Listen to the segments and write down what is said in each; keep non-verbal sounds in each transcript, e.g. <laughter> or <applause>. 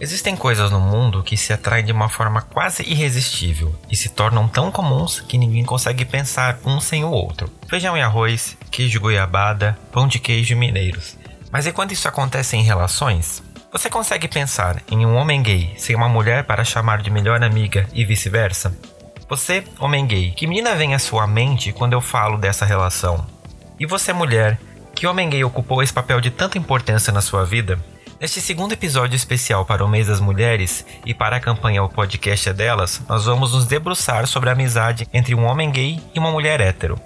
Existem coisas no mundo que se atraem de uma forma quase irresistível e se tornam tão comuns que ninguém consegue pensar um sem o outro. Feijão e arroz, queijo goiabada, pão de queijo mineiros. Mas e quando isso acontece em relações? Você consegue pensar em um homem gay sem uma mulher para chamar de melhor amiga e vice-versa? Você, homem gay, que menina vem à sua mente quando eu falo dessa relação? E você, mulher, que homem gay ocupou esse papel de tanta importância na sua vida? Neste segundo episódio especial para o mês das mulheres e para a campanha O Podcast é Delas, nós vamos nos debruçar sobre a amizade entre um homem gay e uma mulher hétero.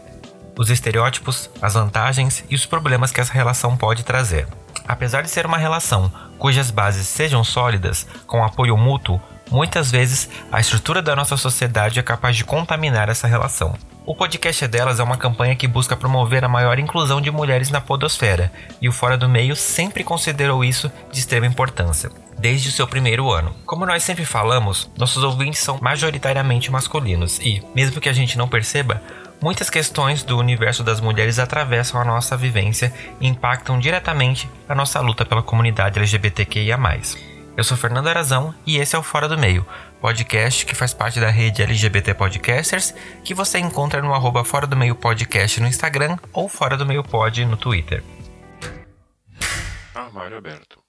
Os estereótipos, as vantagens e os problemas que essa relação pode trazer. Apesar de ser uma relação cujas bases sejam sólidas, com apoio mútuo, muitas vezes a estrutura da nossa sociedade é capaz de contaminar essa relação. O podcast delas é uma campanha que busca promover a maior inclusão de mulheres na podosfera, e o Fora do Meio sempre considerou isso de extrema importância, desde o seu primeiro ano. Como nós sempre falamos, nossos ouvintes são majoritariamente masculinos e, mesmo que a gente não perceba, muitas questões do universo das mulheres atravessam a nossa vivência e impactam diretamente a nossa luta pela comunidade LGBTQIA. Eu sou Fernando Arazão e esse é o Fora do Meio, podcast que faz parte da rede LGBT Podcasters, que você encontra no arroba Fora do Meio Podcast no Instagram ou Fora do Meio Pod no Twitter. Armário aberto.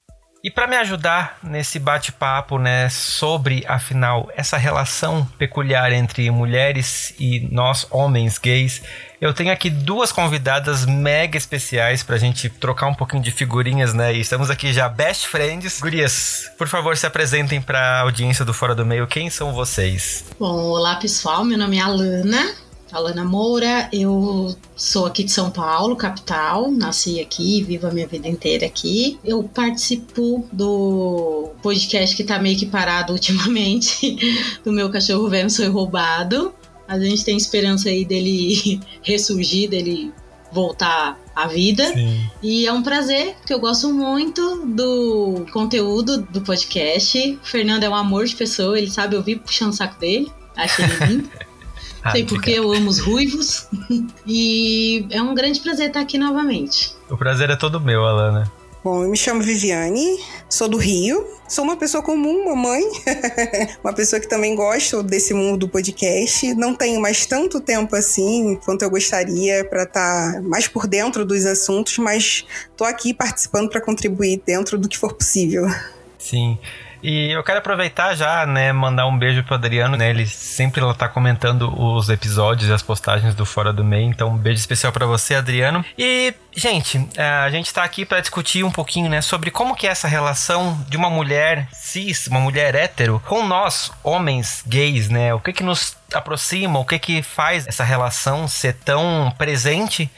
E para me ajudar nesse bate-papo, né, sobre afinal essa relação peculiar entre mulheres e nós homens gays, eu tenho aqui duas convidadas mega especiais pra gente trocar um pouquinho de figurinhas, né? E estamos aqui já best friends. Gurias, por favor, se apresentem pra audiência do Fora do Meio. Quem são vocês? Bom, olá pessoal, meu nome é Alana. Alana Moura, eu sou aqui de São Paulo, capital, nasci aqui, vivo a minha vida inteira aqui. Eu participo do podcast que tá meio que parado <laughs> ultimamente, do meu cachorro vendo foi roubado. A gente tem esperança aí dele <laughs> ressurgir, dele voltar à vida. Sim. E é um prazer, porque eu gosto muito do conteúdo do podcast. O Fernando é um amor de pessoa, ele sabe ouvir puxando o saco dele. Acho ele lindo. <laughs> ah, Sei porque eu amo os ruivos. <laughs> e é um grande prazer estar aqui novamente. O prazer é todo meu, Alana. Bom, eu me chamo Viviane, sou do Rio, sou uma pessoa comum, uma mãe, <laughs> uma pessoa que também gosta desse mundo do podcast. Não tenho mais tanto tempo assim quanto eu gostaria para estar tá mais por dentro dos assuntos, mas tô aqui participando para contribuir dentro do que for possível. Sim. E eu quero aproveitar já, né, mandar um beijo pro Adriano, né? Ele sempre lá tá comentando os episódios e as postagens do Fora do Meio, então um beijo especial para você, Adriano. E, gente, é, a gente tá aqui para discutir um pouquinho, né, sobre como que é essa relação de uma mulher cis, uma mulher hétero, com nós, homens gays, né? O que que nos aproxima, o que que faz essa relação ser tão presente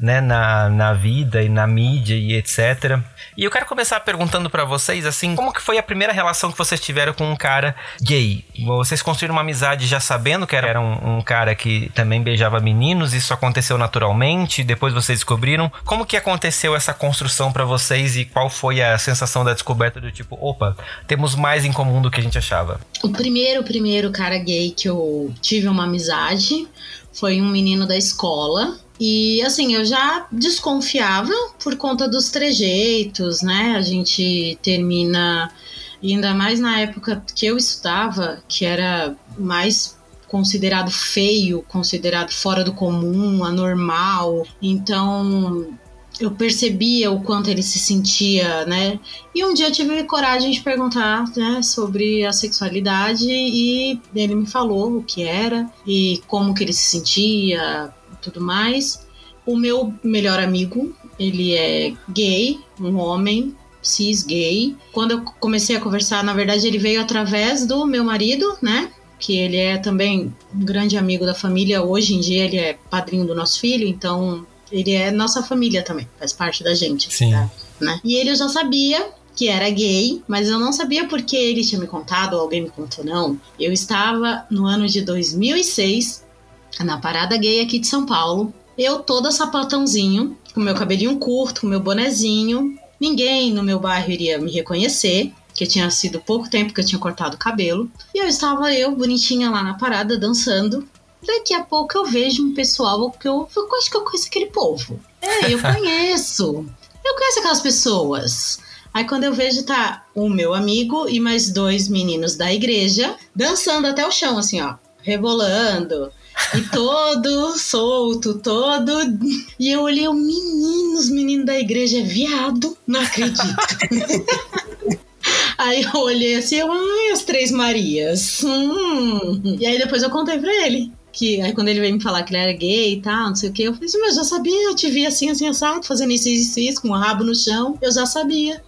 né, na, na vida e na mídia e etc. E eu quero começar perguntando para vocês, assim, como que foi a primeira relação que vocês tiveram com um cara gay? Vocês construíram uma amizade já sabendo que era um, um cara que também beijava meninos, isso aconteceu naturalmente, depois vocês descobriram. Como que aconteceu essa construção para vocês e qual foi a sensação da descoberta do tipo, opa, temos mais em comum do que a gente achava? O primeiro, primeiro cara gay que eu tive uma amizade foi um menino da escola e assim, eu já desconfiava por conta dos trejeitos, né? A gente termina, ainda mais na época que eu estudava, que era mais considerado feio, considerado fora do comum, anormal. Então, eu percebia o quanto ele se sentia, né? E um dia eu tive coragem de perguntar, né, sobre a sexualidade e ele me falou o que era e como que ele se sentia, tudo mais. O meu melhor amigo, ele é gay, um homem cis gay. Quando eu comecei a conversar, na verdade, ele veio através do meu marido, né? Que ele é também um grande amigo da família. Hoje em dia, ele é padrinho do nosso filho, então ele é nossa família também, faz parte da gente. Sim. Tá? Né? E ele já sabia que era gay, mas eu não sabia porque ele tinha me contado, ou alguém me contou, não. Eu estava no ano de 2006, na parada gay aqui de São Paulo. Eu toda sapatãozinho, com meu cabelinho curto, com meu bonezinho. Ninguém no meu bairro iria me reconhecer, que tinha sido pouco tempo que eu tinha cortado o cabelo. E eu estava eu, bonitinha lá na parada, dançando. Daqui a pouco eu vejo um pessoal que eu, eu acho que eu conheço aquele povo. É, eu <laughs> conheço. Eu conheço aquelas pessoas. Aí quando eu vejo tá o meu amigo e mais dois meninos da igreja dançando até o chão, assim, ó, rebolando. E todo solto, todo. E eu olhei, o menino, os meninos da igreja é viado. Não acredito. <laughs> Aí eu olhei assim, eu, ai, as três Marias. Hum. E aí depois eu contei pra ele. Que aí quando ele veio me falar que ele era gay e tal, não sei o que, eu falei assim, mas eu já sabia, eu te vi assim, assim, assado, fazendo isso, isso, isso, com o rabo no chão, eu já sabia.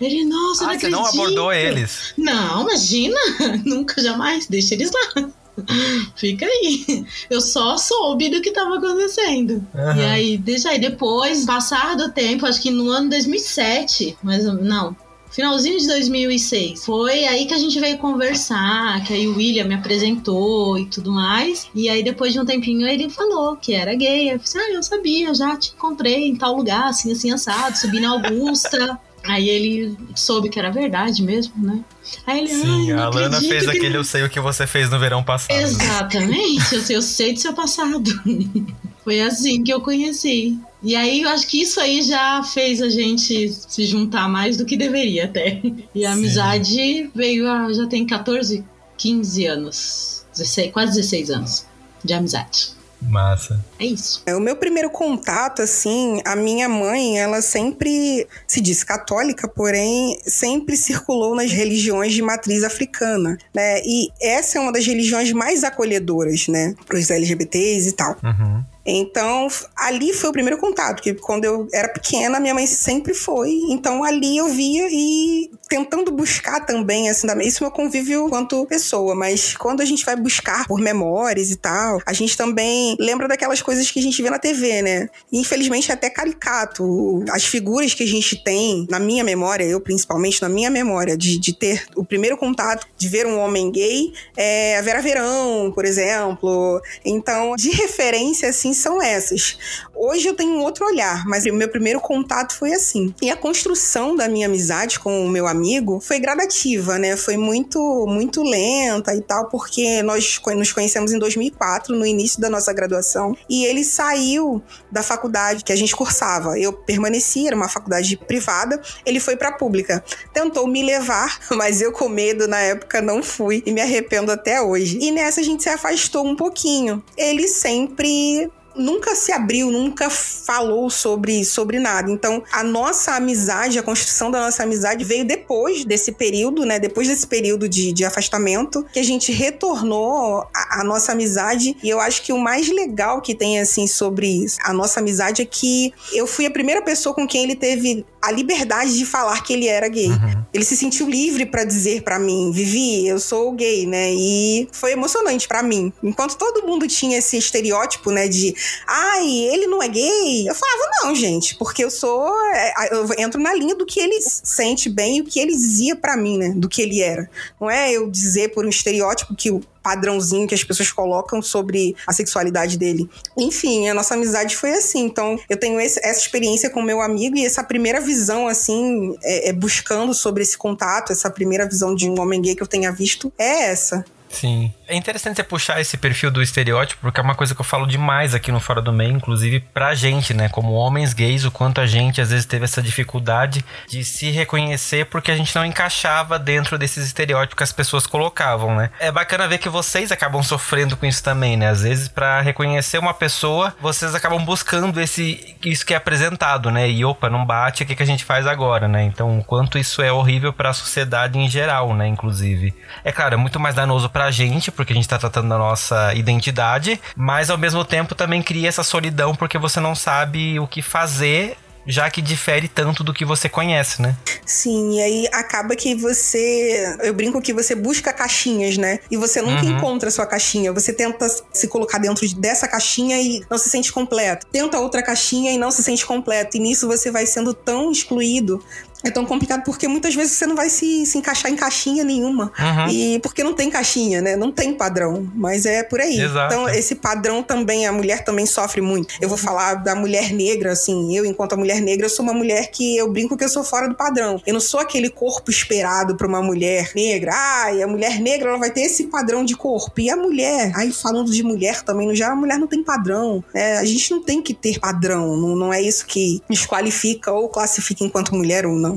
Ele, nossa, ah, não você acredito. não abordou eles? Não, imagina, <laughs> nunca, jamais, deixa eles lá. <laughs> Fica aí. Eu só soube do que estava acontecendo. Uhum. E aí, deixa aí. Depois, passar do tempo, acho que no ano 2007, mas não, finalzinho de 2006. Foi aí que a gente veio conversar, que aí o William me apresentou e tudo mais. E aí depois de um tempinho ele falou que era gay. Eu falei, ah, eu sabia, já te encontrei em tal lugar, assim, assim, assado, subi na Augusta. Aí ele soube que era verdade mesmo, né? Aí ele, Sim, a Lana fez que... aquele Eu Sei O Que Você Fez no Verão Passado. Exatamente, eu, sei, eu sei do seu passado. <laughs> Foi assim que eu conheci. E aí eu acho que isso aí já fez a gente se juntar mais do que deveria até. E a Sim. amizade veio a, já tem 14, 15 anos. 16, quase 16 anos de amizade. Massa. É isso. É, o meu primeiro contato, assim, a minha mãe, ela sempre se diz católica, porém sempre circulou nas religiões de matriz africana, né? E essa é uma das religiões mais acolhedoras, né? Para os LGBTs e tal. Uhum. Então, ali foi o primeiro contato, que quando eu era pequena, minha mãe sempre foi. Então, ali eu via e tentando buscar também, assim, isso é meu convívio quanto pessoa, mas quando a gente vai buscar por memórias e tal, a gente também lembra daquelas coisas que a gente vê na TV, né? Infelizmente é até caricato. As figuras que a gente tem, na minha memória, eu principalmente, na minha memória, de, de ter o primeiro contato, de ver um homem gay, é a Vera Verão, por exemplo. Então, de referência, assim, são essas. Hoje eu tenho um outro olhar, mas o meu primeiro contato foi assim. E a construção da minha amizade com o meu amigo foi gradativa, né? Foi muito, muito lenta e tal, porque nós nos conhecemos em 2004, no início da nossa graduação, e ele saiu da faculdade que a gente cursava. Eu permaneci, era uma faculdade privada, ele foi para pública. Tentou me levar, <laughs> mas eu com medo na época não fui e me arrependo até hoje. E nessa a gente se afastou um pouquinho. Ele sempre nunca se abriu, nunca falou sobre, sobre nada. Então, a nossa amizade, a construção da nossa amizade veio depois desse período, né? Depois desse período de, de afastamento, que a gente retornou a, a nossa amizade. E eu acho que o mais legal que tem, assim, sobre a nossa amizade é que eu fui a primeira pessoa com quem ele teve a liberdade de falar que ele era gay. Uhum. Ele se sentiu livre para dizer para mim, Vivi, eu sou gay, né? E foi emocionante para mim. Enquanto todo mundo tinha esse estereótipo, né, de ai, ele não é gay. Eu falava, não, gente, porque eu sou. É, eu entro na linha do que ele sente bem e o que ele dizia para mim, né? Do que ele era. Não é eu dizer por um estereótipo que o padrãozinho que as pessoas colocam sobre a sexualidade dele. Enfim, a nossa amizade foi assim. Então, eu tenho esse, essa experiência com meu amigo e essa primeira visão, assim, é, é buscando sobre esse contato, essa primeira visão de um homem gay que eu tenha visto, é essa. Sim. É interessante você puxar esse perfil do estereótipo, porque é uma coisa que eu falo demais aqui no Fora do Meio, inclusive pra gente, né? Como homens gays, o quanto a gente às vezes teve essa dificuldade de se reconhecer porque a gente não encaixava dentro desses estereótipos que as pessoas colocavam, né? É bacana ver que vocês acabam sofrendo com isso também, né? Às vezes, para reconhecer uma pessoa, vocês acabam buscando esse isso que é apresentado, né? E opa, não bate, o que, que a gente faz agora, né? Então, o quanto isso é horrível para a sociedade em geral, né? Inclusive. É claro, é muito mais danoso pra gente, porque a gente tá tratando da nossa identidade, mas ao mesmo tempo também cria essa solidão porque você não sabe o que fazer já que difere tanto do que você conhece, né? Sim, e aí acaba que você. Eu brinco que você busca caixinhas, né? E você nunca uhum. encontra a sua caixinha. Você tenta se colocar dentro dessa caixinha e não se sente completo. Tenta outra caixinha e não se sente completo. E nisso você vai sendo tão excluído é tão complicado porque muitas vezes você não vai se, se encaixar em caixinha nenhuma. Uhum. E porque não tem caixinha, né? Não tem padrão. Mas é por aí. Exato. Então, esse padrão também, a mulher também sofre muito. Eu vou falar da mulher negra, assim. Eu, enquanto a mulher negra, eu sou uma mulher que eu brinco que eu sou fora do padrão. Eu não sou aquele corpo esperado para uma mulher negra. Ai, a mulher negra ela vai ter esse padrão de corpo. E a mulher, aí falando de mulher também, no geral, a mulher não tem padrão. É, a gente não tem que ter padrão. Não, não é isso que desqualifica ou classifica enquanto mulher ou não.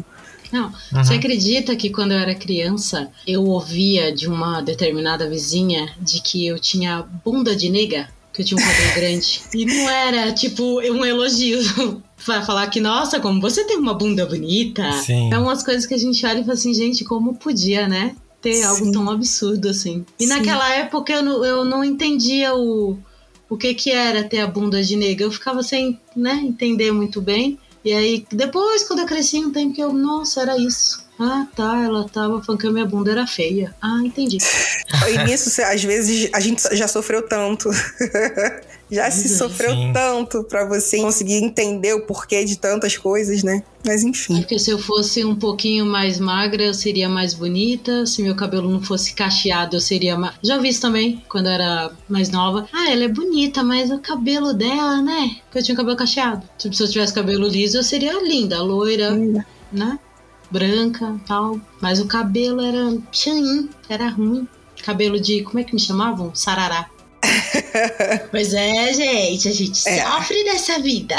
Não, uhum. você acredita que quando eu era criança eu ouvia de uma determinada vizinha de que eu tinha bunda de nega? Que eu tinha um cabelo grande. <laughs> E não era, tipo, um elogio. <laughs> Vai falar que, nossa, como você tem uma bunda bonita. Sim. É umas coisas que a gente olha e fala assim, gente, como podia, né? Ter Sim. algo tão absurdo assim. E Sim. naquela época eu não, eu não entendia o, o que que era ter a bunda de nega. Eu ficava sem, né, entender muito bem. E aí, depois, quando eu cresci um tempo, que eu, nossa, era isso. Ah, tá, ela tava falando que a minha bunda era feia. Ah, entendi. <laughs> E nisso, às vezes, a gente já sofreu tanto. <laughs> já se sofreu Sim. tanto para você conseguir entender o porquê de tantas coisas, né? Mas enfim. É porque se eu fosse um pouquinho mais magra, eu seria mais bonita. Se meu cabelo não fosse cacheado, eu seria mais. Já vi isso também, quando eu era mais nova. Ah, ela é bonita, mas o cabelo dela, né? Porque eu tinha cabelo cacheado. Tipo, se eu tivesse cabelo liso, eu seria linda, loira, linda. né? Branca tal. Mas o cabelo era chain, era ruim. Cabelo de. Como é que me chamavam? Sarará. Pois é, gente, a gente é. sofre dessa vida.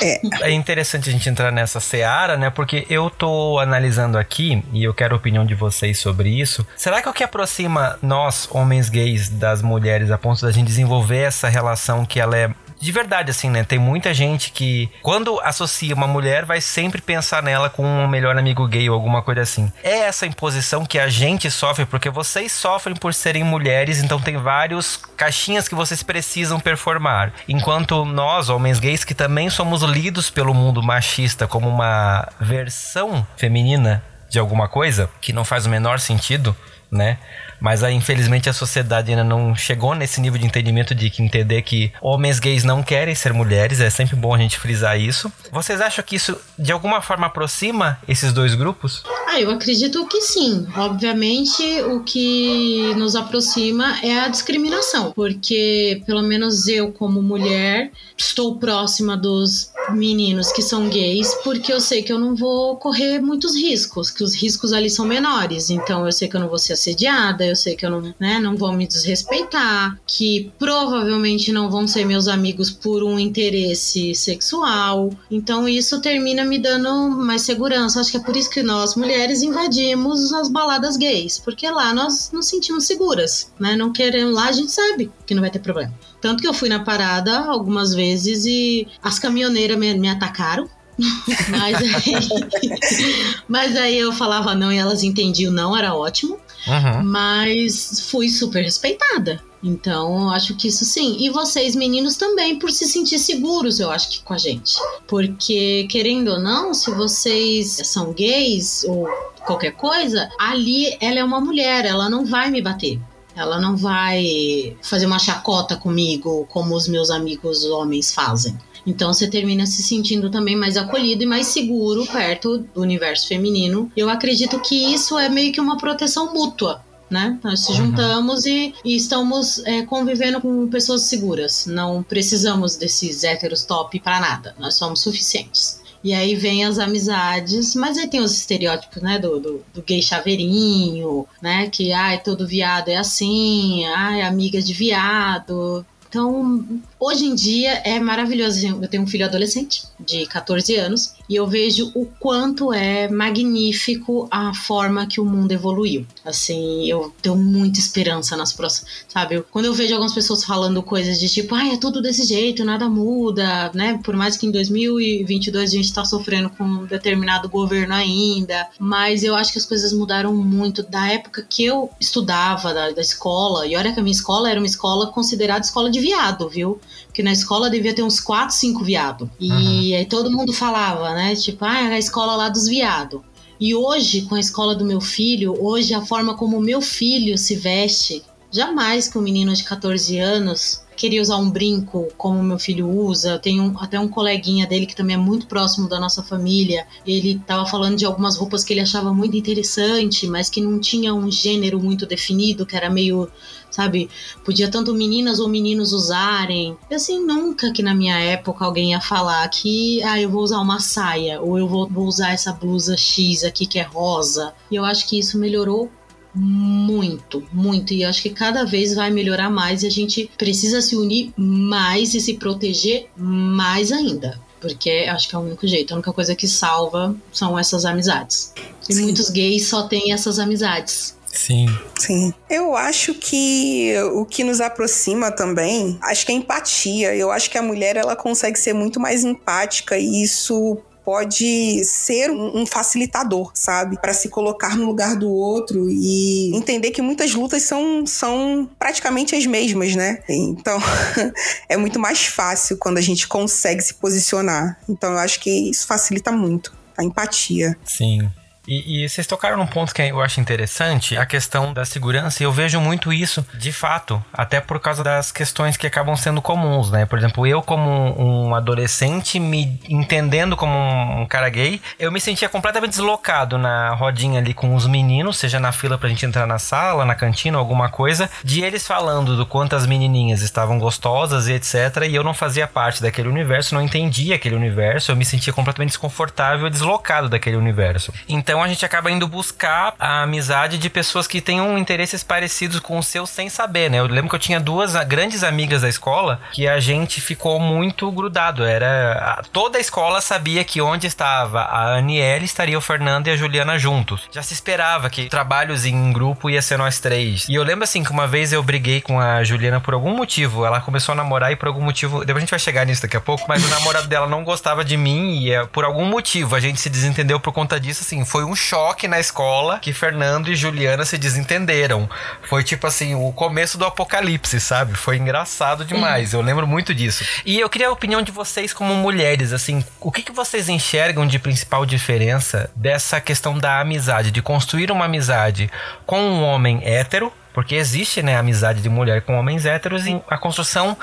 É. é interessante a gente entrar nessa seara, né? Porque eu tô analisando aqui, e eu quero a opinião de vocês sobre isso. Será que o que aproxima nós, homens gays, das mulheres, a ponto da gente desenvolver essa relação que ela é de verdade, assim, né? Tem muita gente que, quando associa uma mulher, vai sempre pensar nela com um melhor amigo gay ou alguma coisa assim. É essa imposição que a gente sofre, porque vocês sofrem por serem mulheres, então tem vários caixinhas que vocês precisam performar. Enquanto nós, homens gays, que também somos lidos pelo mundo machista como uma versão feminina de alguma coisa, que não faz o menor sentido, né? Mas aí, infelizmente, a sociedade ainda não chegou nesse nível de entendimento de que entender que homens gays não querem ser mulheres. É sempre bom a gente frisar isso. Vocês acham que isso de alguma forma aproxima esses dois grupos? Ah, eu acredito que sim. Obviamente, o que nos aproxima é a discriminação, porque pelo menos eu, como mulher, estou próxima dos meninos que são gays, porque eu sei que eu não vou correr muitos riscos, que os riscos ali são menores. Então, eu sei que eu não vou ser assediada, eu sei que eu não, né, não vão me desrespeitar, que provavelmente não vão ser meus amigos por um interesse sexual. Então isso termina me dando mais segurança. Acho que é por isso que nós mulheres invadimos as baladas gays, porque lá nós nos sentimos seguras, né? Não querendo lá a gente sabe que não vai ter problema. Tanto que eu fui na parada algumas vezes e as caminhoneiras me, me atacaram <laughs> mas, aí, <laughs> mas aí eu falava não e elas entendiam não, era ótimo. Uhum. Mas fui super respeitada. Então, acho que isso sim. E vocês, meninos, também, por se sentir seguros, eu acho que com a gente. Porque, querendo ou não, se vocês são gays ou qualquer coisa, ali ela é uma mulher, ela não vai me bater. Ela não vai fazer uma chacota comigo como os meus amigos homens fazem. Então você termina se sentindo também mais acolhido e mais seguro perto do universo feminino. Eu acredito que isso é meio que uma proteção mútua. Né? Nós se uhum. juntamos e, e, estamos é, convivendo com pessoas seguras. Não precisamos desses héteros top para nada. Nós somos suficientes. E aí vem as amizades, mas aí tem os estereótipos, né, do, do, do gay chaveirinho, né, que, ai, todo viado é assim, ai, amiga de viado. Então, hoje em dia é maravilhoso. Eu tenho um filho adolescente de 14 anos e eu vejo o quanto é magnífico a forma que o mundo evoluiu. Assim, eu tenho muita esperança nas próximas, sabe? Quando eu vejo algumas pessoas falando coisas de tipo, ah, é tudo desse jeito, nada muda, né? Por mais que em 2022 a gente está sofrendo com um determinado governo ainda, mas eu acho que as coisas mudaram muito da época que eu estudava, da, da escola, e olha que a minha escola era uma escola considerada escola de viado, viu? Porque na escola devia ter uns 4, 5 viados. E uhum. aí todo mundo falava, né? Tipo, ah, é a escola lá dos viados. E hoje, com a escola do meu filho, hoje a forma como o meu filho se veste, jamais que um menino de 14 anos queria usar um brinco como meu filho usa. Tem um, até um coleguinha dele que também é muito próximo da nossa família. Ele tava falando de algumas roupas que ele achava muito interessante, mas que não tinha um gênero muito definido, que era meio sabe? Podia tanto meninas ou meninos usarem. E assim, nunca que na minha época alguém ia falar que, ah, eu vou usar uma saia, ou eu vou, vou usar essa blusa X aqui que é rosa. E eu acho que isso melhorou muito, muito. E acho que cada vez vai melhorar mais e a gente precisa se unir mais e se proteger mais ainda. Porque acho que é o único jeito, a única coisa que salva são essas amizades. E Sim. muitos gays só têm essas amizades. Sim. Sim. Eu acho que o que nos aproxima também, acho que é empatia. Eu acho que a mulher ela consegue ser muito mais empática e isso pode ser um, facilitador, sabe? Para se colocar no lugar do outro e entender que muitas lutas são, são praticamente as mesmas, né? Então, <laughs> é muito mais fácil quando a gente consegue se posicionar. Então, eu acho que isso facilita muito a empatia. Sim. E, e, vocês tocaram num ponto que eu acho interessante, a questão da segurança, e eu vejo muito isso, de fato, até por causa das questões que acabam sendo comuns, né? Por exemplo, eu como um adolescente, me entendendo como um cara gay, eu me sentia completamente deslocado na rodinha ali com os meninos, seja na fila pra gente entrar na sala, na cantina, alguma coisa, de eles falando do quanto as menininhas estavam gostosas e etc, e eu não fazia parte daquele universo, não entendia aquele universo, eu me sentia completamente desconfortável e deslocado daquele universo. Então, então a gente acaba indo buscar a amizade de pessoas que tenham interesses parecidos com o seu sem saber, né? Eu lembro que eu tinha duas grandes amigas da escola que a gente ficou muito grudado. Era toda a escola sabia que onde estava a Aniele estaria o Fernando e a Juliana juntos. Já se esperava que trabalhos em grupo ia ser nós três. E eu lembro assim que uma vez eu briguei com a Juliana por algum motivo. Ela começou a namorar e por algum motivo, depois a gente vai chegar nisso daqui a pouco, mas o namorado dela não gostava de mim e é, por algum motivo a gente se desentendeu por conta disso, assim, foi foi um choque na escola que Fernando e Juliana se desentenderam. Foi tipo assim, o começo do apocalipse, sabe? Foi engraçado demais. Eu lembro muito disso. E eu queria a opinião de vocês como mulheres, assim, o que, que vocês enxergam de principal diferença dessa questão da amizade, de construir uma amizade com um homem hétero, porque existe, né, amizade de mulher com homens héteros e a construção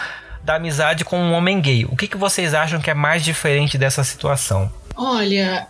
da amizade com um homem gay. O que, que vocês acham que é mais diferente dessa situação? Olha,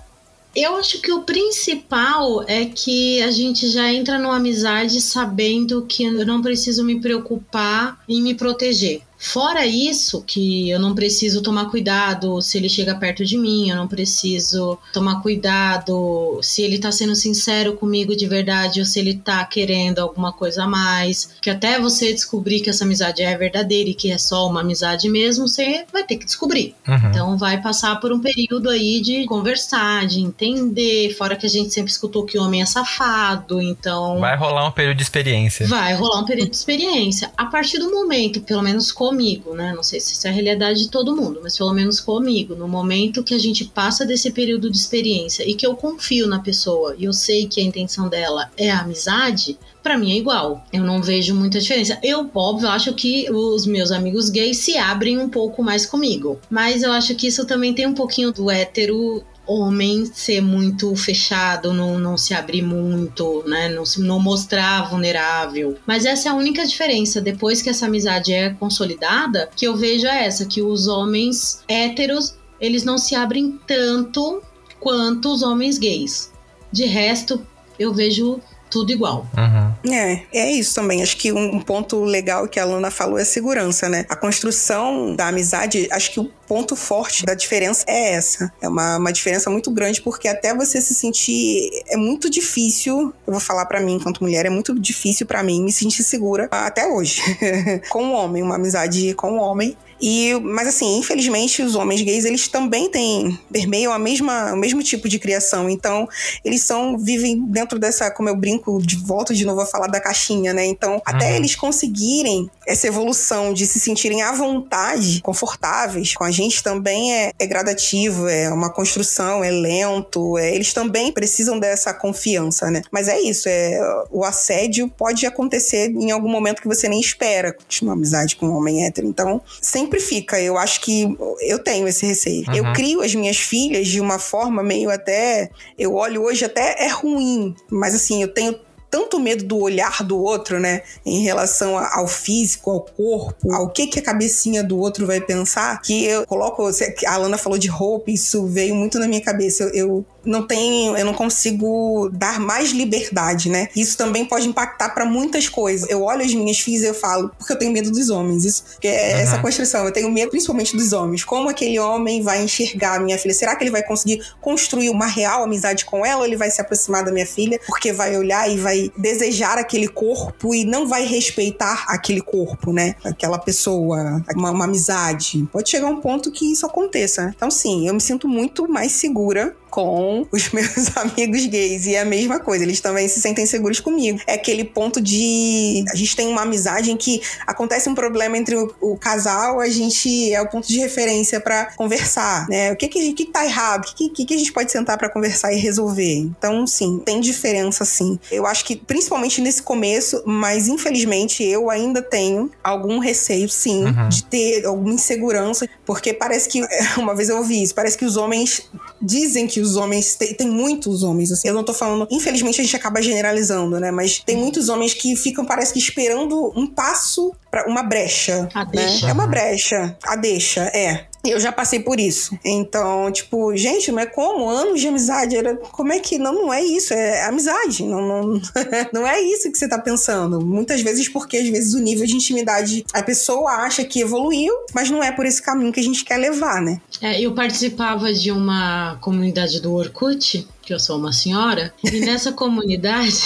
eu acho que o principal é que a gente já entra numa amizade sabendo que eu não preciso me preocupar em me proteger. Fora isso, que eu não preciso tomar cuidado se ele chega perto de mim, eu não preciso tomar cuidado se ele tá sendo sincero comigo de verdade ou se ele tá querendo alguma coisa a mais. Que até você descobrir que essa amizade é verdadeira e que é só uma amizade mesmo, você vai ter que descobrir. Uhum. Então vai passar por um período aí de conversar, de entender. Fora que a gente sempre escutou que o homem é safado, então. Vai rolar um período de experiência. Vai rolar um período de experiência. A partir do momento, pelo menos com comigo, né? Não sei se isso é a realidade de todo mundo, mas pelo menos comigo. No momento que a gente passa desse período de experiência e que eu confio na pessoa e eu sei que a intenção dela é a amizade, para mim é igual. Eu não vejo muita diferença. Eu, óbvio, acho que os meus amigos gays se abrem um pouco mais comigo. Mas eu acho que isso também tem um pouquinho do hétero homem ser muito fechado, não, não se abrir muito, né? Não, se, não mostrar vulnerável. Mas essa é a única diferença. Depois que essa amizade é consolidada, que eu vejo é essa, que os homens héteros, eles não se abrem tanto quanto os homens gays. De resto, eu vejo tudo igual. Uhum. É, é isso também. Acho que um ponto legal que a Luna falou é a segurança, né? A construção da amizade, acho que o ponto forte da diferença é essa. É uma, uma diferença muito grande, porque até você se sentir. É muito difícil, eu vou falar para mim enquanto mulher, é muito difícil para mim me sentir segura até hoje. <laughs> com um homem, uma amizade com um homem. E, mas assim, infelizmente, os homens gays, eles também têm, permeiam a mesma, o mesmo tipo de criação. Então, eles são, vivem dentro dessa, como eu brinco, de volta de novo a falar da caixinha, né? Então, uhum. até eles conseguirem essa evolução de se sentirem à vontade, confortáveis com a gente também é, é gradativo, é uma construção, é lento, é, eles também precisam dessa confiança, né? Mas é isso, é, o assédio pode acontecer em algum momento que você nem espera, uma amizade com um homem hétero. Então, sempre sempre fica. Eu acho que eu tenho esse receio. Uhum. Eu crio as minhas filhas de uma forma meio até. Eu olho hoje até é ruim, mas assim, eu tenho tanto medo do olhar do outro, né? Em relação ao físico, ao corpo, ao que, que a cabecinha do outro vai pensar, que eu coloco. A Alana falou de roupa, isso veio muito na minha cabeça. eu, eu não tenho, eu não consigo dar mais liberdade, né? Isso também pode impactar para muitas coisas. Eu olho as minhas filhas e eu falo, porque eu tenho medo dos homens. Isso que é uhum. essa construção. Eu tenho medo principalmente dos homens. Como aquele homem vai enxergar a minha filha? Será que ele vai conseguir construir uma real amizade com ela ou ele vai se aproximar da minha filha porque vai olhar e vai desejar aquele corpo e não vai respeitar aquele corpo, né? Aquela pessoa, uma, uma amizade. Pode chegar um ponto que isso aconteça. Então, sim, eu me sinto muito mais segura com os <laughs> meus amigos gays. E é a mesma coisa, eles também se sentem seguros comigo. É aquele ponto de. A gente tem uma amizade em que acontece um problema entre o, o casal, a gente é o ponto de referência para conversar, né? O que que, que tá errado? O que, que, que a gente pode sentar para conversar e resolver? Então, sim, tem diferença, sim. Eu acho que, principalmente nesse começo, mas infelizmente eu ainda tenho algum receio, sim, uhum. de ter alguma insegurança, porque parece que, <laughs> uma vez eu ouvi isso, parece que os homens dizem que os homens. Tem, tem muitos homens, assim. Eu não tô falando. Infelizmente a gente acaba generalizando, né? Mas tem muitos homens que ficam, parece que, esperando um passo para uma brecha. A né? deixa. É uma brecha. A deixa, é. Eu já passei por isso. Então, tipo, gente, mas como? Anos de amizade? Era, como é que. Não, não é isso, é amizade. Não, não, <laughs> não é isso que você tá pensando. Muitas vezes, porque às vezes o nível de intimidade, a pessoa acha que evoluiu, mas não é por esse caminho que a gente quer levar, né? É, eu participava de uma comunidade do Orkut que eu sou uma senhora, e nessa <laughs> comunidade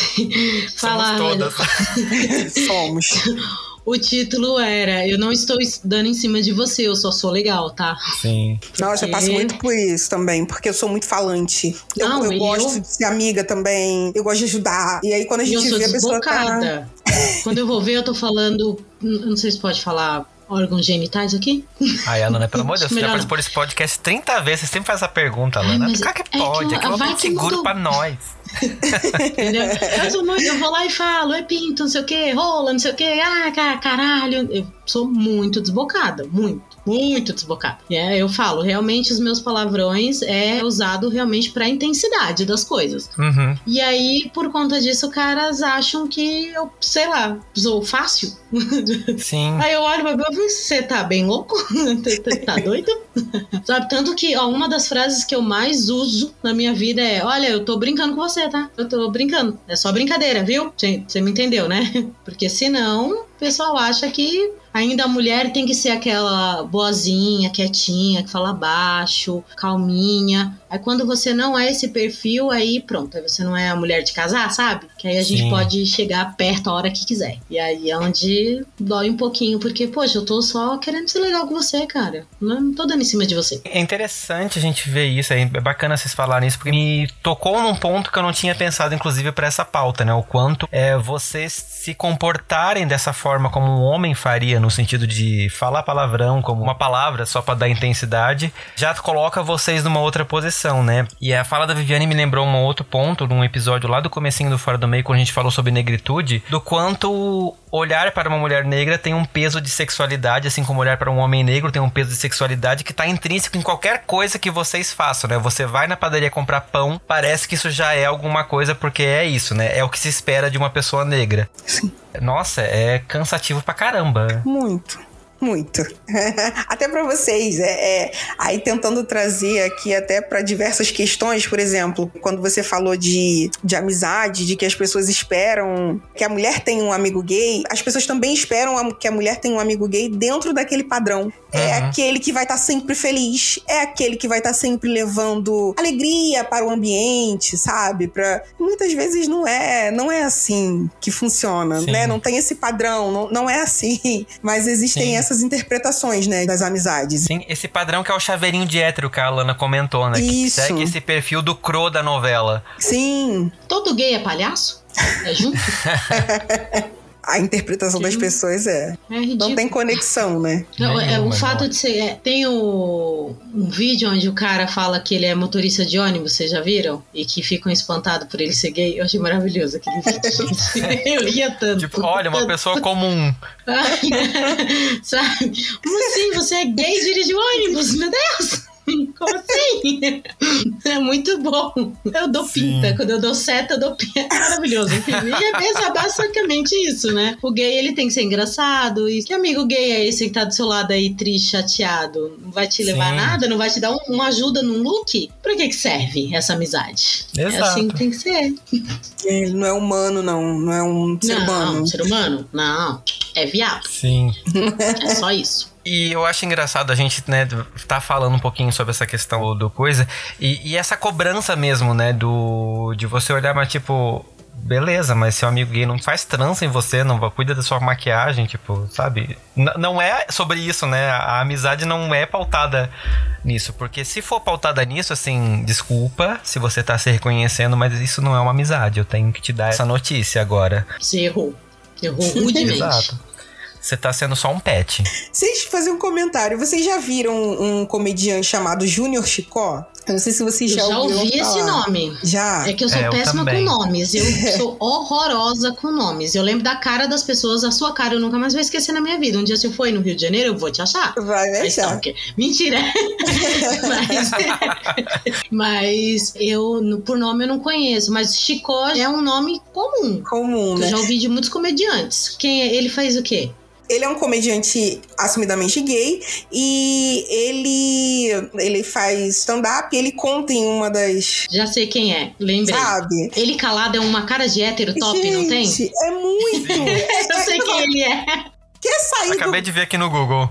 falava. Somos. <laughs> O título era Eu não estou dando em cima de você, eu só sou legal, tá? Sim. Porque... Nossa, eu passo muito por isso também, porque eu sou muito falante. Eu, não, eu gosto eu... de ser amiga também, eu gosto de ajudar. E aí quando a gente vê a pessoa. Tá... <laughs> quando eu vou ver, eu tô falando. Não sei se pode falar órgãos genitais aqui? Ai, Alana, pelo amor de <laughs> Deus, você já participou desse podcast 30 vezes, você sempre faz essa pergunta, Alana. Ai, Por que pode? É que, é que é seguro mudou... pra nós. Entendeu? Eu, eu vou lá e falo, é pinto, não sei o que, rola, não sei o que, ah, caralho. Eu sou muito desbocada, muito muito desbocado. É, eu falo, realmente os meus palavrões é usado realmente pra intensidade das coisas. Uhum. E aí, por conta disso, caras acham que eu, sei lá, sou fácil. <laughs> Sim. Aí eu olho pra você tá bem louco? <laughs> tá doido? <laughs> Sabe, tanto que ó, uma das frases que eu mais uso na minha vida é: Olha, eu tô brincando com você, tá? Eu tô brincando. É só brincadeira, viu? Você me entendeu, né? Porque senão o pessoal acha que Ainda a mulher tem que ser aquela boazinha, quietinha, que fala baixo, calminha. Aí quando você não é esse perfil, aí pronto, aí você não é a mulher de casar, sabe? Que aí a gente Sim. pode chegar perto a hora que quiser. E aí é onde dói um pouquinho, porque, poxa, eu tô só querendo ser legal com você, cara. Não tô dando em cima de você. É interessante a gente ver isso, é bacana vocês falarem isso, porque me tocou num ponto que eu não tinha pensado, inclusive, para essa pauta, né? O quanto é vocês se comportarem dessa forma como um homem faria no sentido de falar palavrão como uma palavra só para dar intensidade, já coloca vocês numa outra posição, né? E a fala da Viviane me lembrou um outro ponto, num episódio lá do comecinho do Fora do Meio, quando a gente falou sobre negritude, do quanto olhar para uma mulher negra tem um peso de sexualidade, assim como olhar para um homem negro tem um peso de sexualidade que está intrínseco em qualquer coisa que vocês façam, né? Você vai na padaria comprar pão, parece que isso já é alguma coisa porque é isso, né? É o que se espera de uma pessoa negra. Sim. Nossa, é cansativo pra caramba. Muito. Muito. <laughs> até para vocês. É, é, aí tentando trazer aqui até para diversas questões, por exemplo, quando você falou de, de amizade, de que as pessoas esperam que a mulher tenha um amigo gay, as pessoas também esperam que a mulher tenha um amigo gay dentro daquele padrão. É uhum. aquele que vai estar tá sempre feliz, é aquele que vai estar tá sempre levando alegria para o ambiente, sabe? Pra... Muitas vezes não é, não é assim que funciona, Sim. né? Não tem esse padrão, não, não é assim. <laughs> Mas existem Sim. essas interpretações, né, das amizades. Sim, esse padrão que é o chaveirinho de hétero que a Alana comentou, né? Isso. Que segue esse perfil do cro da novela. Sim. Todo gay é palhaço? É junto? <laughs> a interpretação Sim. das pessoas é. é não tem conexão, né? Não, é, o fato de ser. É, tem o, um vídeo onde o cara fala que ele é motorista de ônibus, vocês já viram? E que ficam espantados por ele ser gay. Eu achei maravilhoso aquele vídeo. <laughs> eu ria tanto. Tipo, olha, uma pessoa comum. <laughs> Sabe? Como assim? Você é gay e dirige ônibus? Meu Deus! <laughs> Como assim? <laughs> É muito bom. Eu dou Sim. pinta. Quando eu dou seta, eu dou pinta. É maravilhoso. E é basicamente isso, né? O gay, ele tem que ser engraçado. E que amigo gay é esse que tá do seu lado aí, triste, chateado? Não vai te levar Sim. nada? Não vai te dar um, uma ajuda num look? Pra que que serve essa amizade? Exato. É assim que tem que ser. Ele não é humano, não. Não é um ser não, humano. Não, ser humano? Não. É viado. Sim. É só isso. E eu acho engraçado a gente, né, tá falando um pouquinho sobre essa questão do coisa e, e, essa cobrança mesmo, né, do de você olhar, mas tipo, beleza, mas seu amigo gay não faz trança em você, não cuida da sua maquiagem, tipo, sabe? N não é sobre isso, né? A amizade não é pautada nisso, porque se for pautada nisso, assim, desculpa se você tá se reconhecendo, mas isso não é uma amizade. Eu tenho que te dar essa notícia agora. Você errou. Errou rudemente. Exato. Você tá sendo só um pet. Vocês fazer um comentário. Vocês já viram um comediante chamado Júnior Chicó? Eu não sei se vocês já, já ouviram ouvi esse nome. Já. É que eu sou é, péssima eu com nomes. Eu <laughs> sou horrorosa com nomes. Eu lembro da cara das pessoas, a sua cara eu nunca mais vou esquecer na minha vida. Um dia se eu for no Rio de Janeiro, eu vou te achar. Vai me achar. Mentira. <laughs> mas, <laughs> mas eu, por nome, eu não conheço. Mas Chicó é um nome comum. Comum, né? Eu já ouvi de muitos comediantes. Quem é? Ele faz o quê? Ele é um comediante assumidamente gay e ele ele faz stand-up ele conta em uma das. Já sei quem é, lembrei. Sabe? Ele calado é uma cara de hétero top, Gente, não tem? É muito! <laughs> Eu sei quem ele é. <laughs> Quer sair Acabei do... de ver aqui no Google.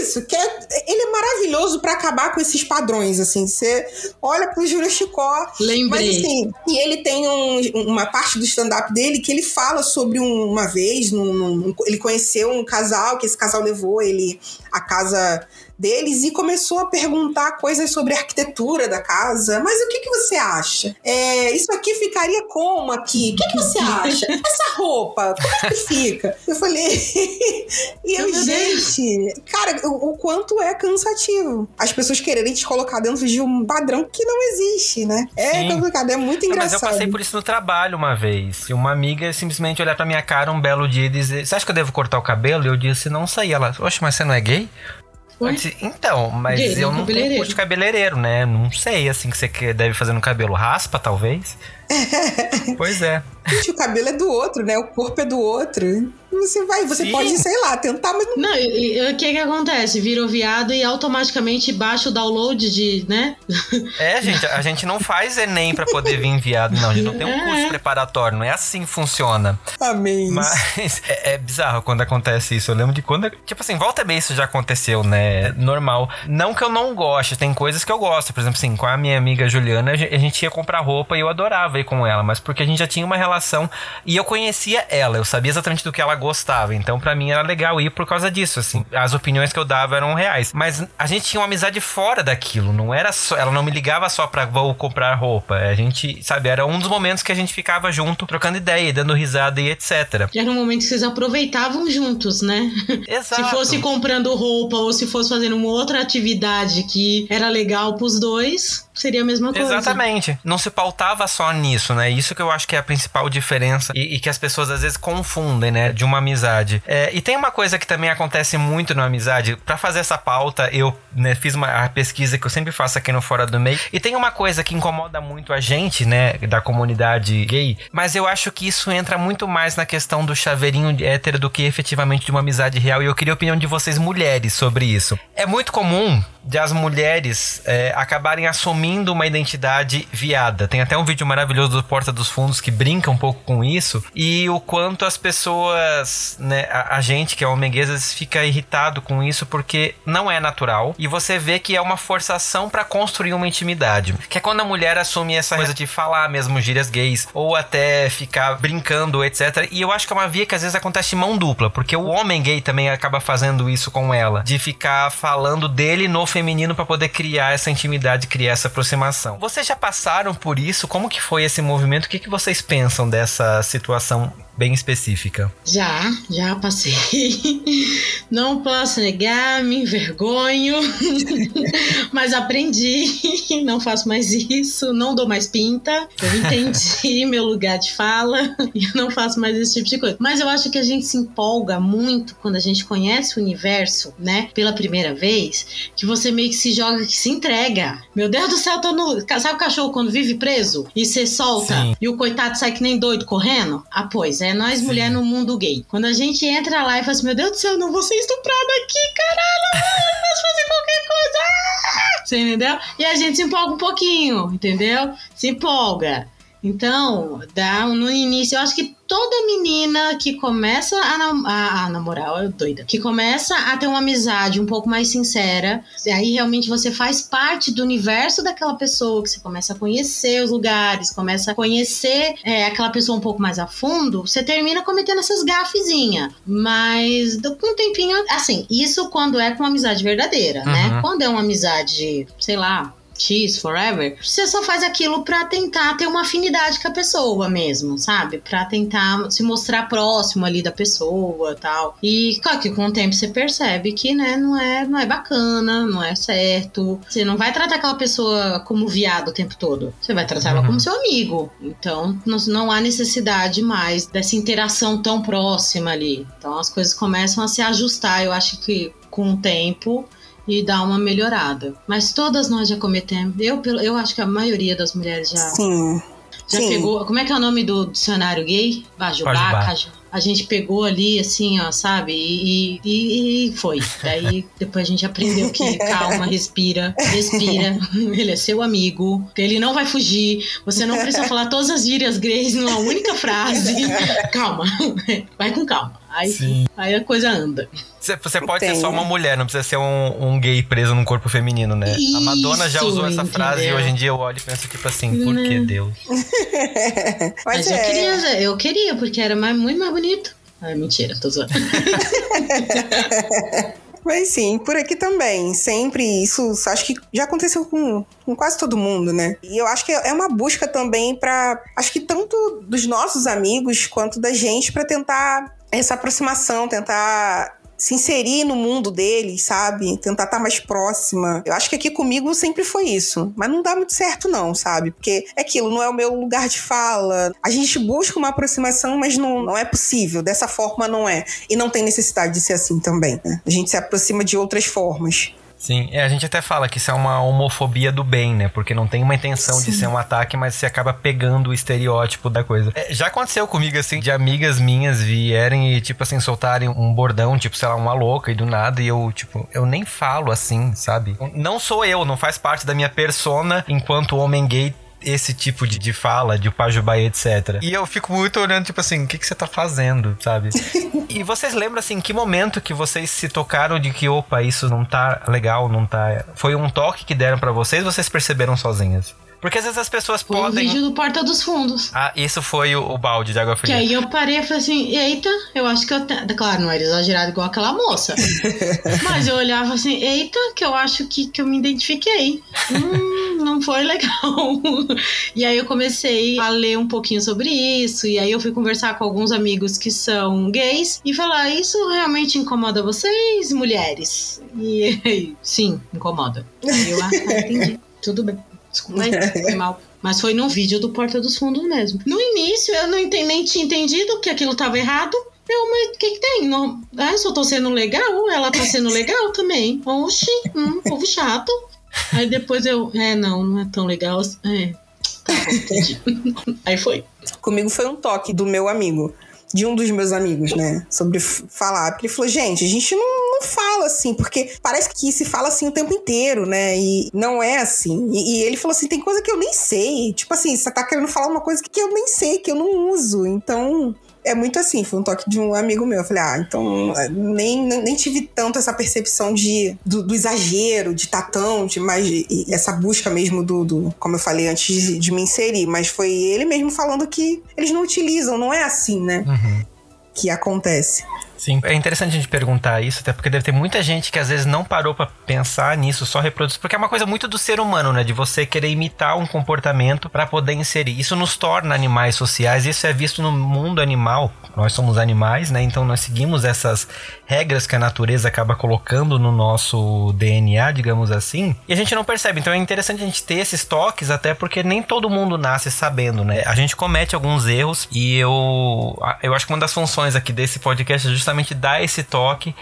Isso, quer... ele é maravilhoso para acabar com esses padrões, assim. Você olha pro Júlio Chicó. Lembrei. Mas assim, e ele tem um, uma parte do stand-up dele que ele fala sobre um, uma vez, num, num, ele conheceu um casal, que esse casal levou ele à casa deles e começou a perguntar coisas sobre a arquitetura da casa. Mas o que, que você acha? É, isso aqui ficaria como aqui? O que, que você <laughs> acha? Essa roupa, como é que fica? Eu falei. <laughs> e eu, gente, cara, o, o, quanto é cansativo. As pessoas quererem te colocar dentro de um padrão que não existe, né? É Sim. complicado, é muito engraçado. Mas eu passei por isso no trabalho uma vez. E uma amiga simplesmente olhar pra minha cara um belo dia e dizer: Você acha que eu devo cortar o cabelo? E eu disse: Não sei. Ela, Oxe, mas você não é gay? Então, mas eu não tenho curso de cabeleireiro, né? Não sei, assim, que você deve fazer no cabelo. Raspa, talvez? <laughs> pois é. <laughs> Gente, o cabelo é do outro, né? O corpo é do outro. Você vai, você Sim. pode, sei lá, tentar, mas não. Não, o que que acontece? Virou viado e automaticamente baixa o download de, né? <laughs> É, gente, a gente não faz Enem pra poder vir viado, não. A gente não tem um curso é. preparatório, não é assim que funciona. Amém. Mas é, é, bizarro quando acontece isso. Eu lembro de quando. Tipo assim, volta bem isso já aconteceu, né? Normal. Não que eu não goste, tem coisas que eu gosto. Por exemplo, assim, com a minha amiga Juliana, a gente ia comprar roupa e eu adorava ir com ela, mas porque a gente já tinha uma relação e eu conhecia ela, eu sabia exatamente do que ela gostava. Então, para mim era legal ir por causa disso, assim. As opiniões que eu dava eram reais. Mas a gente tinha uma amizade fora daquilo. Não era só. Ela não me ligava só pra vou comprar roupa. A gente, sabe, era um dos momentos que a gente ficava junto, trocando ideia, dando risada e etc. Era um momento que vocês aproveitavam juntos, né? <laughs> Exato. se fosse comprando roupa ou se fosse fazendo uma outra atividade que era legal pros dois, seria a mesma coisa. Exatamente. Não se pautava só nisso, né? Isso que eu acho que é a principal diferença e, e que as pessoas às vezes confundem, né? De uma amizade. É, e tem uma coisa que também acontece muito na amizade. Para fazer essa pauta, eu né, fiz uma pesquisa que eu sempre faço aqui no Fora do Meio. E tem uma coisa que incomoda muito a gente, né? Da comunidade gay. Mas eu acho que isso entra muito mais na questão do chaveirinho hétero do que efetivamente de uma amizade real. E eu queria a opinião de vocês, mulheres, sobre isso. É muito comum de as mulheres é, acabarem assumindo uma identidade viada. Tem até um vídeo maravilhoso do Porta dos Fundos que brinca um pouco com isso e o quanto as pessoas, né, a, a gente que é homem gay, às vezes fica irritado com isso porque não é natural e você vê que é uma forçação para construir uma intimidade. Que é quando a mulher assume essa coisa de falar mesmo gírias gays ou até ficar brincando, etc. E eu acho que é uma via que às vezes acontece de mão dupla, porque o homem gay também acaba fazendo isso com ela, de ficar falando dele no feminino para poder criar essa intimidade, criar essa aproximação. Vocês já passaram por isso? Como que foi esse movimento? O que, que vocês pensam dessa situação bem específica? Já, já passei. <laughs> Não posso negar, me envergonho, <laughs> mas aprendi. <laughs> Não faço mais isso, não dou mais pinta. Eu entendi meu lugar de fala e não faço mais esse tipo de coisa. Mas eu acho que a gente se empolga muito quando a gente conhece o universo, né, pela primeira vez, que você meio que se joga, que se entrega. Meu Deus do céu, tô no. Sabe o cachorro quando vive preso e você solta Sim. e o coitado sai que nem doido correndo? Ah, pois, é nós mulher no mundo gay. Quando a gente entra lá e fala assim, meu Deus do céu, não vou ser estuprada aqui, caralho, eu posso fazer qualquer coisa. Ah! Você entendeu? E a gente se empolga um pouquinho, entendeu? Se empolga. Então, dá no início, eu acho que toda menina que começa a, nam a, a namorar, é doida, que começa a ter uma amizade um pouco mais sincera, aí realmente você faz parte do universo daquela pessoa, que você começa a conhecer os lugares, começa a conhecer é, aquela pessoa um pouco mais a fundo, você termina cometendo essas gafezinhas. Mas com um tempinho, assim, isso quando é com uma amizade verdadeira, uhum. né? Quando é uma amizade, sei lá, X forever, você só faz aquilo para tentar ter uma afinidade com a pessoa mesmo, sabe? Para tentar se mostrar próximo ali da pessoa, tal. E claro que com o tempo você percebe que, né, não é, não é bacana, não é certo. Você não vai tratar aquela pessoa como viado o tempo todo. Você vai tratar ela como uhum. seu amigo. Então, não, não há necessidade mais dessa interação tão próxima ali. Então, as coisas começam a se ajustar. Eu acho que com o tempo e dar uma melhorada. Mas todas nós já cometemos. Eu, eu acho que a maioria das mulheres já. Sim. Já Sim. pegou. Como é que é o nome do dicionário gay? Bajubá, a gente pegou ali, assim, ó, sabe? E, e, e, foi. Daí <laughs> depois a gente aprendeu que calma, respira, respira. <laughs> Ele é seu amigo, ele não vai fugir. Você não precisa falar todas as gírias gays numa única frase. <laughs> Calma, vai com calma. Aí, aí a coisa anda. Você pode Tem. ser só uma mulher, não precisa ser um, um, gay preso num corpo feminino, né? Isso, a Madonna já usou essa frase e hoje em dia eu olho e penso tipo assim, por que Deus? <laughs> Mas, Mas é. eu, queria, eu queria, porque era mais, muito mais bonito. Ah, mentira, tô zoando. <laughs> Mas sim, por aqui também. Sempre isso, acho que já aconteceu com, com quase todo mundo, né? E eu acho que é uma busca também para, acho que tanto dos nossos amigos quanto da gente para tentar essa aproximação, tentar se inserir no mundo deles, sabe? Tentar estar mais próxima. Eu acho que aqui comigo sempre foi isso. Mas não dá muito certo, não, sabe? Porque é aquilo, não é o meu lugar de fala. A gente busca uma aproximação, mas não, não é possível. Dessa forma não é. E não tem necessidade de ser assim também. Né? A gente se aproxima de outras formas. Sim, é, a gente até fala que isso é uma homofobia do bem, né? Porque não tem uma intenção Sim. de ser um ataque, mas você acaba pegando o estereótipo da coisa. É, já aconteceu comigo, assim, de amigas minhas vierem e, tipo assim, soltarem um bordão, tipo, sei lá, uma louca e do nada, e eu, tipo, eu nem falo assim, sabe? Não sou eu, não faz parte da minha persona enquanto homem gay esse tipo de, de fala, de Pajubá etc. E eu fico muito olhando, tipo assim, o que, que você tá fazendo, sabe? <laughs> e vocês lembram, assim, que momento que vocês se tocaram de que, opa, isso não tá legal, não tá... Foi um toque que deram para vocês vocês perceberam sozinhas? Porque às vezes as pessoas foi podem. o vídeo do Porta dos Fundos. Ah, isso foi o, o balde de água fria. Que aí eu parei e falei assim: eita, eu acho que eu. Te... Claro, não era exagerado igual aquela moça. <laughs> mas eu olhava assim: eita, que eu acho que, que eu me identifiquei. hum, não foi legal. <laughs> e aí eu comecei a ler um pouquinho sobre isso. E aí eu fui conversar com alguns amigos que são gays e falar: isso realmente incomoda vocês, mulheres? E <laughs> aí, sim, incomoda. Aí eu, ah, entendi. Tudo bem. Desculpa foi mal. Mas foi no vídeo do Porta dos Fundos mesmo. No início eu não entendi, nem tinha entendido que aquilo tava errado. Eu, mas o que, que tem? Não, ah, eu só tô sendo legal, ela tá sendo legal também. Oxi, hum, povo chato. Aí depois eu, é, não, não é tão legal. É, tá bom, entendi. <laughs> Aí foi. Comigo foi um toque do meu amigo de um dos meus amigos, né? Sobre falar. Ele falou, gente, a gente não, não fala assim, porque parece que se fala assim o tempo inteiro, né? E não é assim. E, e, ele falou assim: tem coisa que eu nem sei. Tipo assim, você tá querendo falar uma coisa que eu nem sei, que eu não uso. Então, é muito assim, foi um toque de um amigo meu. Eu falei, ah, então nem, nem tive tanto essa percepção de, do, do exagero, de tatão, de mais de, essa busca mesmo do, do, como eu falei antes de, de, me inserir. Mas foi ele mesmo falando que eles não utilizam, não é assim, né? Uhum. Que acontece. Sim, é interessante a gente perguntar isso, até porque deve ter muita gente que às vezes não parou para pensar nisso, só reproduz, porque é uma coisa muito do ser humano, né? De você querer imitar um comportamento para poder inserir. Isso nos torna animais sociais, isso é visto no mundo animal. Nós somos animais, né? Então nós seguimos essas regras que a natureza acaba colocando no nosso DNA, digamos assim, e a gente não percebe. Então é interessante a gente ter esses toques, até porque nem todo mundo nasce sabendo, né? A gente comete alguns erros e eu, eu acho que uma das funções aqui desse podcast é justamente dar esse toque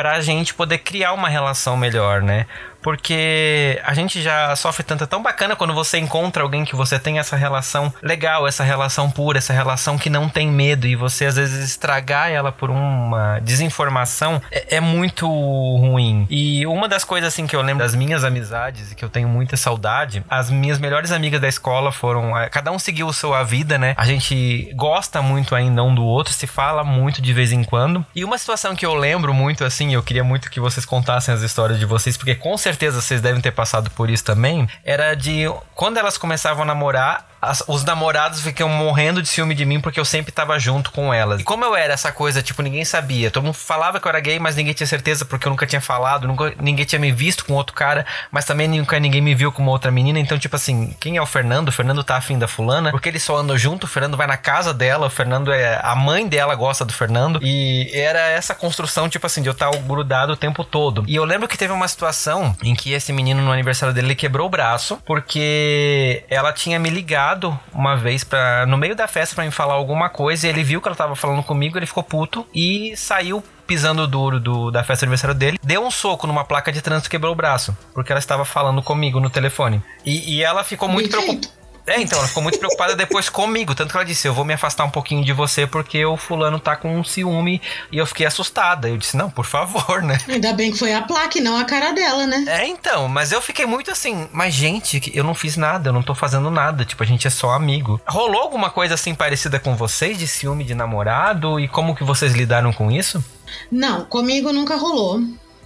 para a gente poder criar uma relação melhor, né? porque a gente já sofre tanto. É tão bacana quando você encontra alguém que você tem essa relação legal, essa relação pura, essa relação que não tem medo e você às vezes estragar ela por uma desinformação é, é muito ruim. E uma das coisas assim que eu lembro das minhas amizades e que eu tenho muita saudade, as minhas melhores amigas da escola foram. É, cada um seguiu a sua vida, né? A gente gosta muito ainda um do outro, se fala muito de vez em quando. E uma situação que eu lembro muito assim, eu queria muito que vocês contassem as histórias de vocês, porque com certeza vocês devem ter passado por isso também, era de quando elas começavam a namorar, as, os namorados ficam morrendo de ciúme de mim porque eu sempre tava junto com elas. E como eu era essa coisa, tipo, ninguém sabia. Todo mundo falava que eu era gay, mas ninguém tinha certeza porque eu nunca tinha falado, nunca, ninguém tinha me visto com outro cara, mas também nunca ninguém me viu com uma outra menina. Então, tipo assim, quem é o Fernando? O Fernando tá afim da fulana, porque eles só andam junto, o Fernando vai na casa dela, o Fernando é. A mãe dela gosta do Fernando. E era essa construção, tipo assim, de eu estar grudado o tempo todo. E eu lembro que teve uma situação em que esse menino, no aniversário dele, ele quebrou o braço, porque ela tinha me ligado uma vez para no meio da festa para me falar alguma coisa e ele viu que ela tava falando comigo, ele ficou puto e saiu pisando duro do, da festa de aniversário dele, deu um soco numa placa de trânsito e quebrou o braço, porque ela estava falando comigo no telefone. E, e ela ficou muito preocupada. É, então, ela ficou muito preocupada depois comigo. Tanto que ela disse: Eu vou me afastar um pouquinho de você porque o fulano tá com um ciúme. E eu fiquei assustada. Eu disse: Não, por favor, né? Ainda bem que foi a placa e não a cara dela, né? É, então, mas eu fiquei muito assim. Mas, gente, eu não fiz nada, eu não tô fazendo nada. Tipo, a gente é só amigo. Rolou alguma coisa assim parecida com vocês, de ciúme de namorado? E como que vocês lidaram com isso? Não, comigo nunca rolou.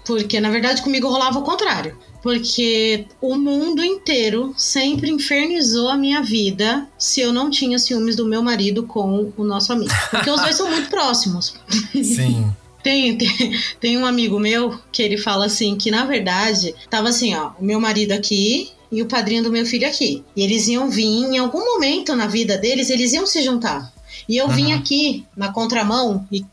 Porque, na verdade, comigo rolava o contrário porque o mundo inteiro sempre infernizou a minha vida se eu não tinha ciúmes do meu marido com o nosso amigo. Porque os dois são muito próximos. Sim. <laughs> Tem, tem, tem, um amigo meu que ele fala assim que na verdade tava assim, ó, o meu marido aqui e o padrinho do meu filho aqui. E eles iam vir em algum momento na vida deles, eles iam se juntar. E eu uhum. vim aqui na contramão e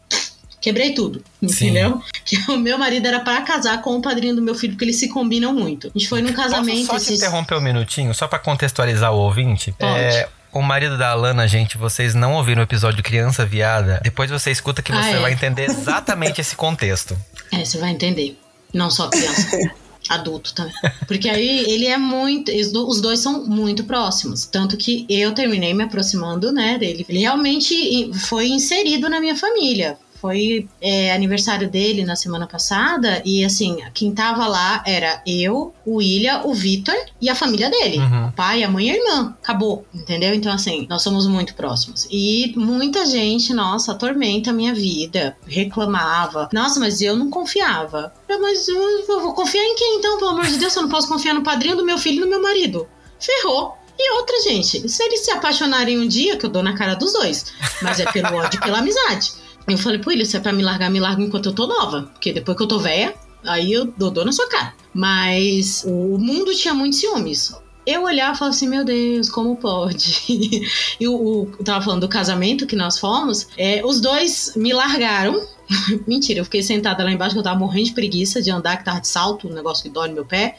quebrei tudo, entendeu? <laughs> Que o meu marido era para casar com o padrinho do meu filho, porque eles se combinam muito. A gente foi num casamento. Posso só te interromper um minutinho, só para contextualizar o ouvinte? Pode. É, o marido da Alana, gente, vocês não ouviram o episódio Criança Viada? Depois você escuta que você ah, é. vai entender <laughs> exatamente esse contexto. É, você vai entender. Não só criança. <laughs> adulto também. Porque aí ele é muito. Os dois são muito próximos. Tanto que eu terminei me aproximando, né, dele. Ele realmente foi inserido na minha família. Foi é, aniversário dele na semana passada e assim, quem tava lá era eu, o William, o Vitor e a família dele. Uhum. O pai, a mãe e a irmã. Acabou, entendeu? Então, assim, nós somos muito próximos. E muita gente, nossa, atormenta a minha vida. Reclamava. Nossa, mas eu não confiava. Mas eu, eu vou confiar em quem então, pelo amor de Deus? Eu não posso confiar no padrinho do meu filho e no meu marido. Ferrou. E outra, gente, se eles se apaixonarem um dia, que eu dou na cara dos dois, mas é pelo ódio e pela amizade. Eu falei, pô, ele, se é pra me largar, me larga enquanto eu tô nova. Porque depois que eu tô velha, aí eu dou dor na sua cara. Mas o mundo tinha muitos ciúmes. Eu olhava e falava assim, meu Deus, como pode? <laughs> e o, o, tava falando do casamento que nós fomos. É, os dois me largaram <laughs> Mentira, eu fiquei sentada lá embaixo que eu tava morrendo de preguiça de andar, que tava de salto, um negócio que dói no meu pé.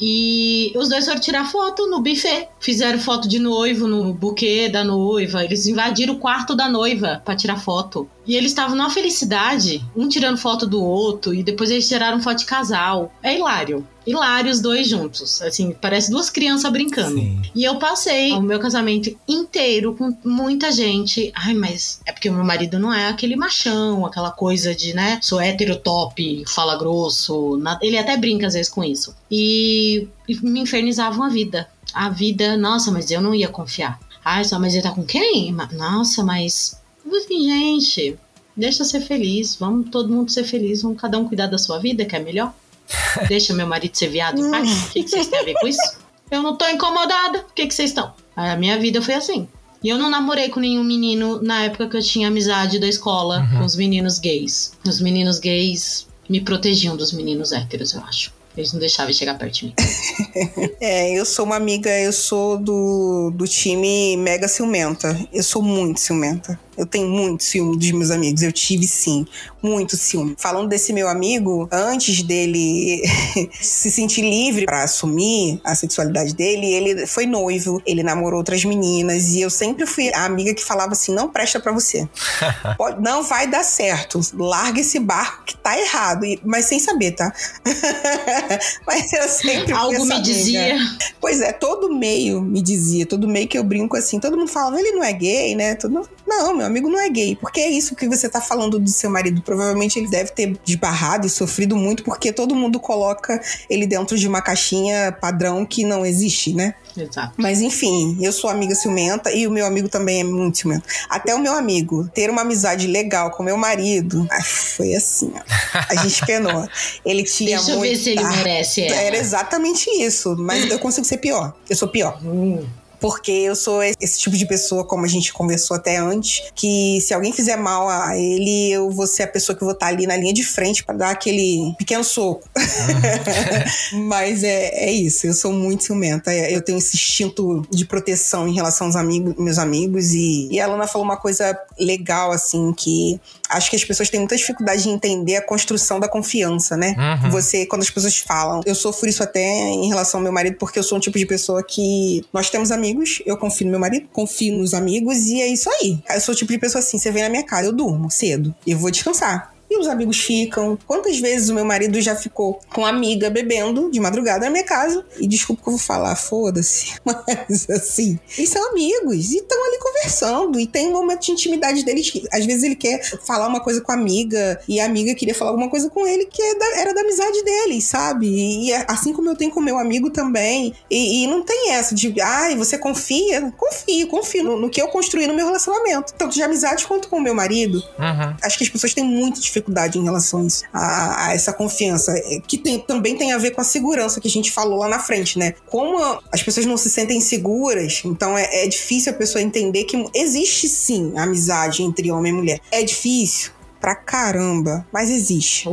E os dois foram tirar foto no buffet. Fizeram foto de noivo no buquê da noiva. Eles invadiram o quarto da noiva para tirar foto. E eles estavam numa felicidade, um tirando foto do outro, e depois eles tiraram foto de casal. É hilário. Hilário os dois juntos. Assim, parece duas crianças brincando. Sim. E eu passei o meu casamento inteiro com muita gente. Ai, mas é porque o meu marido não é aquele machão, aquela coisa de, né, sou hétero top, fala grosso. Ele até brinca às vezes com isso. E, me infernizavam a vida. A vida, nossa, mas eu não ia confiar. Ai, só, mas ele tá com quem? Nossa, mas assim, gente, deixa ser feliz, vamos todo mundo ser feliz, vamos cada um cuidar da sua vida, que é melhor. Deixa meu marido ser viado em paz. O que, que vocês têm a ver com isso? Eu não tô incomodada. O que, que vocês estão? A minha vida foi assim. E eu não namorei com nenhum menino na época que eu tinha amizade da escola Uhum. com os meninos gays. Os meninos gays me protegiam dos meninos héteros, eu acho. Eles não deixavam chegar perto de mim. <laughs> É, eu sou uma amiga, eu sou do, do time mega ciumenta. Eu sou muito ciumenta. Eu tenho muito ciúme dos meus amigos. Eu tive sim, muito ciúme. Falando desse meu amigo, antes dele <laughs> se sentir livre pra assumir a sexualidade dele, ele foi noivo, ele namorou outras meninas e eu sempre fui a amiga que falava assim: não presta pra você. <laughs> Pode- não vai dar certo. Larga esse barco que tá errado. E- mas sem saber, tá? <laughs> mas eu sempre fui Algo essa me amiga. dizia. Pois é, todo meio me dizia, todo meio que eu brinco assim, todo mundo falava, ele não é gay, né? Todo... Não, meu amigo não é gay. Porque é isso que você tá falando do seu marido. Provavelmente ele deve ter desbarrado e sofrido muito, porque todo mundo coloca ele dentro de uma caixinha padrão que não existe, né? Exato. Mas enfim, eu sou amiga ciumenta e o meu amigo também é muito ciumento. Até o meu amigo ter uma amizade legal com meu marido, ah, foi assim, ó. A gente penou. Ele <laughs> tinha Deixa eu ver se ele merece ela. Era exatamente isso, mas eu consigo ser pior. Eu sou pior. Hum. Porque eu sou esse tipo de pessoa, como a gente conversou até antes, que se alguém fizer mal a ele, eu vou ser a pessoa que vou estar ali na linha de frente pra dar aquele pequeno soco. <laughs> Mas é, é isso, eu sou muito ciumenta. É, Eu tenho esse instinto de proteção em relação aos amigos, meus amigos. E, e a Lana falou uma coisa legal, assim, que acho que as pessoas têm muita dificuldade de entender a construção da confiança, né? Uhum. Você, quando as pessoas falam, eu sofro isso até em relação ao meu marido, porque eu sou um tipo de pessoa que nós temos amigos, eu confio no meu marido, confio nos amigos, e é isso aí. Eu sou o tipo de pessoa assim, você vem na minha cara, eu durmo cedo, e eu vou descansar. E os amigos ficam. Quantas vezes o meu marido já ficou com uma amiga bebendo de madrugada na minha casa? E desculpa que eu vou falar, foda-se. <laughs> Mas assim, eles são amigos e estão ali conversando. E tem um momento de intimidade deles. que, Às vezes ele quer falar uma coisa com a amiga e a amiga queria falar alguma coisa com ele que é era da amizade deles, sabe? E é assim como eu tenho com meu amigo também. E, e não tem essa de, ai, você confia? Confio, confio no, no que eu construí no meu relacionamento. Tanto de amizade quanto com o meu marido Uhum. acho que as pessoas têm muita dificuldade em relação a, a, essa confiança, é, que tem- também tem a ver com a segurança que a gente falou lá na frente, né? Como as pessoas não se sentem seguras, então é, é difícil a pessoa entender que existe sim amizade entre homem e mulher. É difícil pra caramba, mas existe.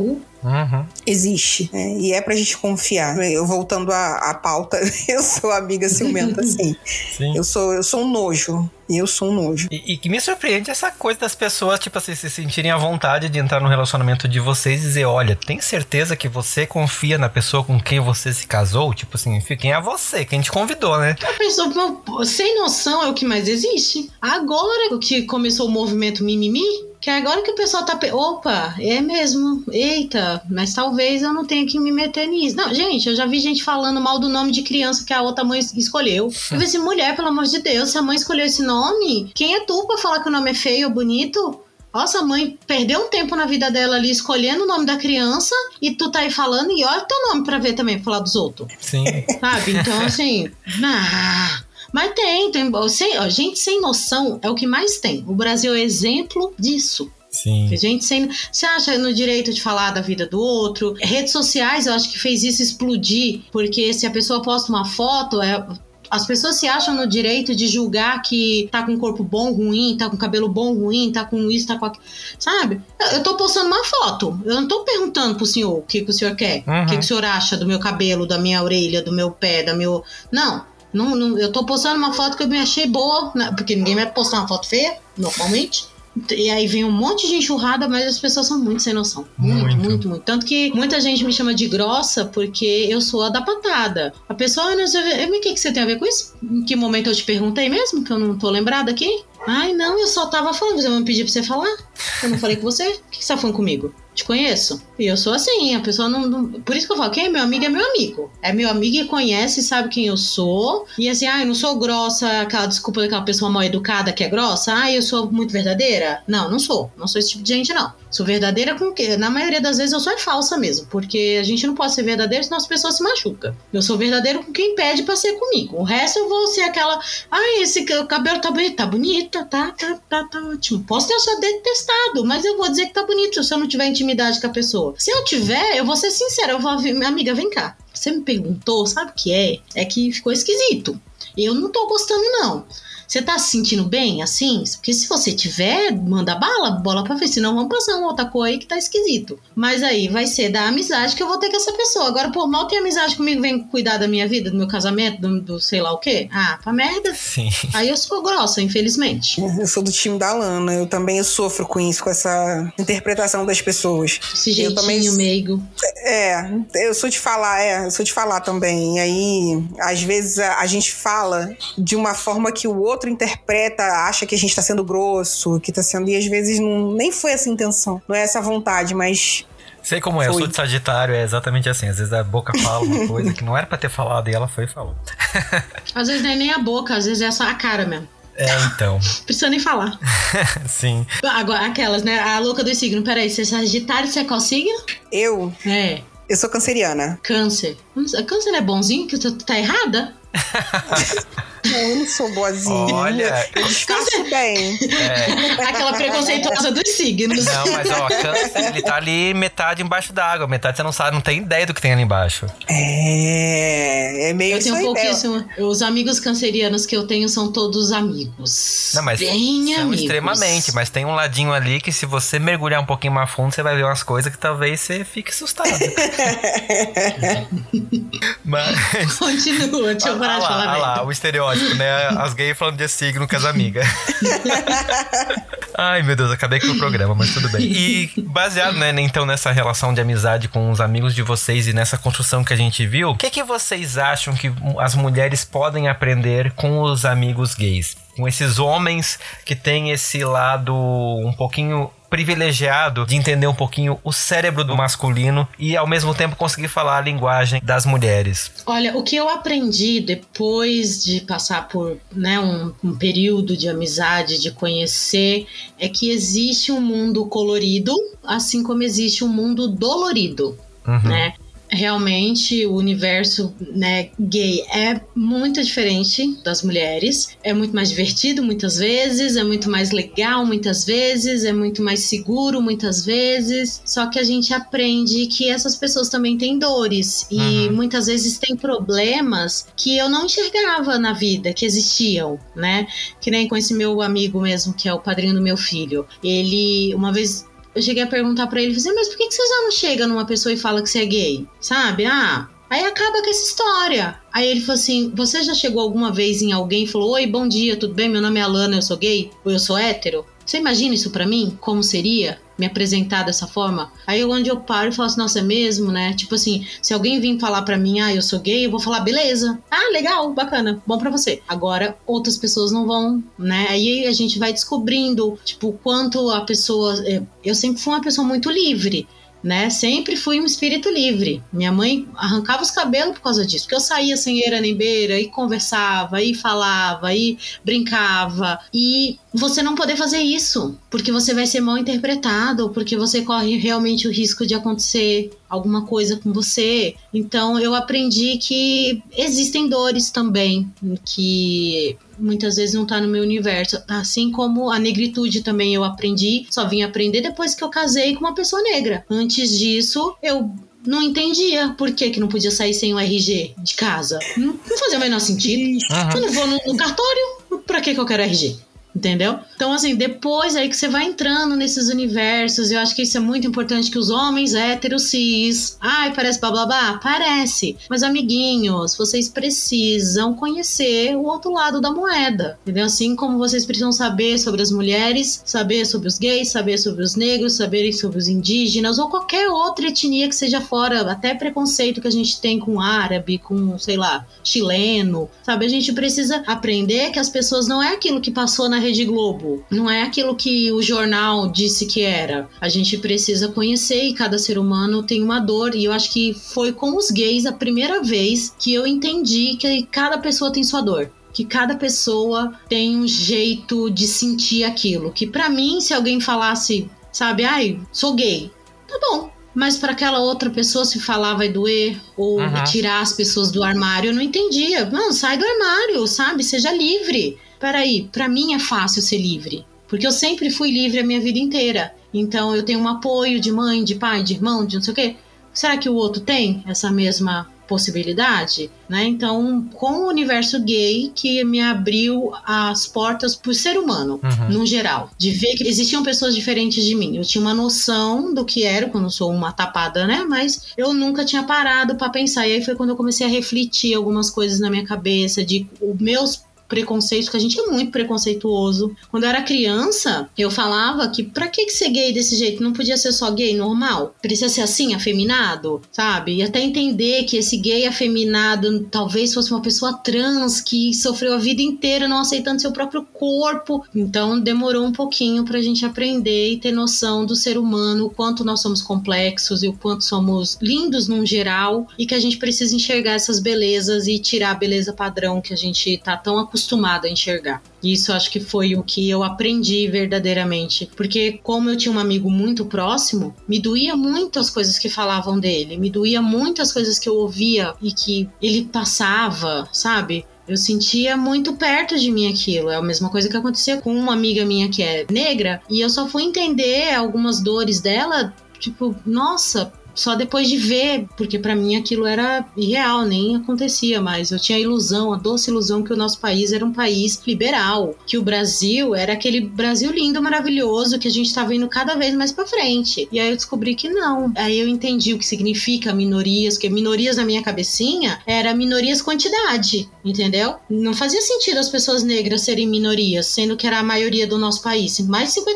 Uh, Uhum. Existe, né? E é pra gente confiar. Eu voltando à, à pauta, <laughs> eu sou amiga ciumenta, sim. Sim. Eu sou, eu sou um nojo. Eu sou um nojo. E, e que me surpreende essa coisa das pessoas, tipo assim, se sentirem à vontade de entrar no relacionamento de vocês e dizer, olha, tem certeza que você confia na pessoa com quem você se casou? Tipo assim, fiquem a você, quem te convidou, né? a pessoa sem noção é o que mais existe. Agora que começou o movimento mimimi, que agora que o pessoal tá. pe- Opa, é mesmo. Eita, mas talvez eu não tenha que me meter nisso. Não, gente, eu já vi gente falando mal do nome de criança que a outra mãe escolheu. <laughs> Eu falei assim, mulher, pelo amor de Deus, se a mãe escolheu esse nome, quem é tu pra falar que o nome é feio ou bonito? Nossa, a mãe perdeu um tempo na vida dela ali escolhendo o nome da criança e tu tá aí falando e olha teu nome pra ver também, pra falar dos outros. Sim. Sabe? Então, assim. <laughs> ah, mas tem, tem. Sem, ó, gente sem noção é o que mais tem. O Brasil é exemplo disso. Sim. Gente sem. Você acha no direito de falar da vida do outro? Redes sociais, eu acho que fez isso explodir. Porque se a pessoa posta uma foto, é. As pessoas se acham no direito de julgar que tá com corpo bom, ruim, tá com cabelo bom, ruim, tá com isso, tá com aquilo. Sabe? Eu, eu tô postando uma foto. Eu não tô perguntando pro senhor o que, que o senhor quer. Uhum. O que, que o senhor acha do meu cabelo, da minha orelha, do meu pé, da meu. Não. Não, não, eu tô postando uma foto que eu me achei boa, né? porque ninguém vai postar uma foto feia, normalmente. E aí vem um monte de enxurrada, mas as pessoas são muito sem noção. Muito, Muito. muito, muito. Tanto que muita gente me chama de grossa porque eu sou a da patada. A pessoa, "Ah, não mas o que, que você tem a ver com isso? Em que momento eu te perguntei mesmo? Que eu não tô lembrada aqui? Ai, não, eu só tava falando. Você não me pediu pra você falar? Eu não falei com você? O que, você tá falando comigo? Te conheço. E eu sou assim, a pessoa não, não- Por isso que eu falo, quem é meu amigo é meu amigo. É meu amigo e conhece, sabe quem eu sou. E assim, ah, eu não sou grossa, aquela desculpa daquela pessoa mal educada que é grossa. Ah, eu sou muito verdadeira. Não, não sou. Não sou esse tipo de gente, não. Sou verdadeira com o quê? Na maioria das vezes eu sou é falsa mesmo. Porque a gente não pode ser verdadeiro senão as pessoas se machucam. Eu sou verdadeiro com quem pede pra ser comigo. O resto eu vou ser aquela. Ai, esse ca- cabelo tá bonito. Tá bonita, tá, tá, tá, tá ótimo. Posso ter achado detestado, mas eu vou dizer que tá bonito se eu não tiver intimidade com a pessoa. Se eu tiver, eu vou ser sincera. Eu vou, amiga, vem cá. Você me perguntou, sabe o que é? É que ficou esquisito. Eu não tô gostando, não. Você tá se sentindo bem assim? Porque se você tiver, manda bala, bola pra ver. Senão vamos passar um outra coisa aí que tá esquisito. Mas aí vai ser da amizade que eu vou ter com essa pessoa. Agora, pô, mal tem amizade comigo, vem cuidar da minha vida, do meu casamento, do, do sei lá o quê. Ah, pra merda. Sim. Aí eu sou grossa, infelizmente. Eu sou do time da Lana. Eu também sofro com isso, com essa interpretação das pessoas. Esse Eu jeitinho também- meigo. É, eu sou de falar, é, eu sou de falar também. E aí, às vezes, a, a gente fala de uma forma que o outro interpreta, acha que a gente tá sendo grosso, que tá sendo. E às vezes não, nem foi essa a intenção. Não é essa a vontade, mas. Sei como é, eu sou de Sagitário, é exatamente assim. Às vezes a boca fala uma <laughs> coisa que não era pra ter falado e ela foi e falou. <laughs> Às vezes não é nem a boca, às vezes é só a cara mesmo. É, então. <laughs> Precisa nem falar. Sim. Agora, aquelas, né? A louca do signo. Peraí, você é sagitário, você é qual signo? Eu, É, eu sou canceriana. câncer. Câncer é bonzinho? Que tu tá errada? Não, eu não sou boazinha. Olha, Eu disfarço bem. é, Aquela preconceituosa dos signos. não, mas ó, câncer, ele tá ali metade embaixo d'água, metade você não sabe, não tem ideia do que tem ali embaixo. É, é meio Eu tenho pouquíssimo. Os amigos cancerianos que eu tenho são todos amigos. Não, mas Bem são amigos. extremamente, mas tem um ladinho ali que se você mergulhar um pouquinho mais fundo, você vai ver umas coisas que talvez você fique assustado. <laughs> mas Continua, deixa eu parar Ah de lá, falar ah merda. lá, o estereótipo, né? As gays falando de signo com as amigas. <laughs> Ai, meu Deus, acabei com o programa, mas tudo bem. E baseado, né, então, nessa relação de amizade com os amigos de vocês e nessa construção que a gente viu, o que, que vocês acham que as mulheres podem aprender com os amigos gays? Com esses homens que têm esse lado um pouquinho privilegiado de entender um pouquinho o cérebro do masculino e ao mesmo tempo conseguir falar a linguagem das mulheres. Olha, o que eu aprendi depois de passar por né, um, um período de amizade, de conhecer, é que existe um mundo colorido, assim como existe um mundo dolorido, Uhum. né? Realmente o universo né, gay é muito diferente das mulheres. É muito mais divertido muitas vezes, é muito mais legal muitas vezes, é muito mais seguro muitas vezes. Só que a gente aprende que essas pessoas também têm dores e Uhum. muitas vezes têm problemas que eu não enxergava na vida, que existiam, né? Que nem com esse meu amigo mesmo, que é o padrinho do meu filho. Ele, uma vez eu cheguei a perguntar pra ele, falei, mas por que, que você já não chega numa pessoa e fala que você é gay? Sabe? Ah, aí acaba com essa história. Aí ele falou assim: Você já chegou alguma vez em alguém e falou: Oi, bom dia, tudo bem? Meu nome é Alana, eu sou gay? Ou eu sou hétero? Você imagina isso pra mim? Como seria me apresentar dessa forma? Aí onde eu paro e falo assim: Nossa, é mesmo, né? Tipo assim, se alguém vir falar pra mim: Ah, eu sou gay, eu vou falar: Beleza. Ah, legal, bacana, bom pra você. Agora, outras pessoas não vão, né? Aí a gente vai descobrindo, tipo, quanto a pessoa. é, Eu sempre fui uma pessoa muito livre né? Sempre fui um espírito livre. Minha mãe arrancava os cabelos por causa disso, porque eu saía sem eira nem beira e conversava, e falava, e brincava. E você não poder fazer isso, porque você vai ser mal interpretado, porque você corre realmente o risco de acontecer alguma coisa com você. Então eu aprendi que existem dores também, que muitas vezes não tá no meu universo. Assim como a negritude também eu aprendi, só vim aprender depois que eu casei com uma pessoa negra. Antes disso, eu não entendia por que, que não podia sair sem o RG de casa. Não, não fazia o menor sentido. Eu não vou no, no cartório, pra que, que eu quero RG? Entendeu? Então, assim, depois aí que você vai entrando nesses universos, eu acho que isso é muito importante que os homens héteros cis. Ai, parece blá blá blá? Parece. Mas, amiguinhos, vocês precisam conhecer o outro lado da moeda. Entendeu? Assim como vocês precisam saber sobre as mulheres, saber sobre os gays, saber sobre os negros, saber sobre os indígenas ou qualquer outra etnia que seja fora, até preconceito que a gente tem com árabe, com, sei lá, chileno. Sabe? A gente precisa aprender que as pessoas não é aquilo que passou na Rede Globo. Não é aquilo que o jornal disse que era. A gente precisa conhecer e cada ser humano tem uma dor. E eu acho que foi com os gays a primeira vez que eu entendi que cada pessoa tem sua dor. Que cada pessoa tem um jeito de sentir aquilo. Que pra mim, se alguém falasse, sabe, ai, sou gay, tá bom. Mas para aquela outra pessoa se falar vai doer ou Uhum. tirar as pessoas do armário, eu não entendia. Mano, sai do armário, sabe? Seja livre. Peraí, pra mim é fácil ser livre. Porque eu sempre fui livre a minha vida inteira. Então eu tenho um apoio de mãe, de pai, de irmão, de não sei o quê. Será que o outro tem essa mesma possibilidade, né? Então, com o universo gay que me abriu as portas por ser humano, uhum. no geral, de ver que existiam pessoas diferentes de mim. Eu tinha uma noção do que era quando sou uma tapada, né? Mas eu nunca tinha parado para pensar. E aí foi quando eu comecei a refletir algumas coisas na minha cabeça de os meus preconceito, que a gente é muito preconceituoso. Quando eu era criança, eu falava que pra que ser gay desse jeito? Não podia ser só gay normal? Precisa ser assim, afeminado, sabe? E até entender que esse gay afeminado talvez fosse uma pessoa trans que sofreu a vida inteira não aceitando seu próprio corpo. Então demorou um pouquinho pra gente aprender e ter noção do ser humano, o quanto nós somos complexos e o quanto somos lindos num geral e que a gente precisa enxergar essas belezas e tirar a beleza padrão que a gente tá tão acostumado acostumado a enxergar. Isso acho que foi o que eu aprendi verdadeiramente. Porque, como eu tinha um amigo muito próximo, me doía muito as coisas que falavam dele, me doía muito as coisas que eu ouvia e que ele passava, sabe? Eu sentia muito perto de mim aquilo. É a mesma coisa que acontecia com uma amiga minha que é negra, e eu só fui entender algumas dores dela, tipo, nossa, só depois de ver, porque para mim aquilo era irreal, nem acontecia mais. Eu tinha a ilusão, a doce ilusão que o nosso país era um país liberal, que o Brasil era aquele Brasil lindo, maravilhoso, que a gente estava indo cada vez mais para frente. E aí eu descobri que não. Aí eu entendi o que significa minorias, porque minorias na minha cabecinha era minorias quantidade, entendeu? Não fazia sentido as pessoas negras serem minorias, sendo que era a maioria do nosso país. Mais de 50%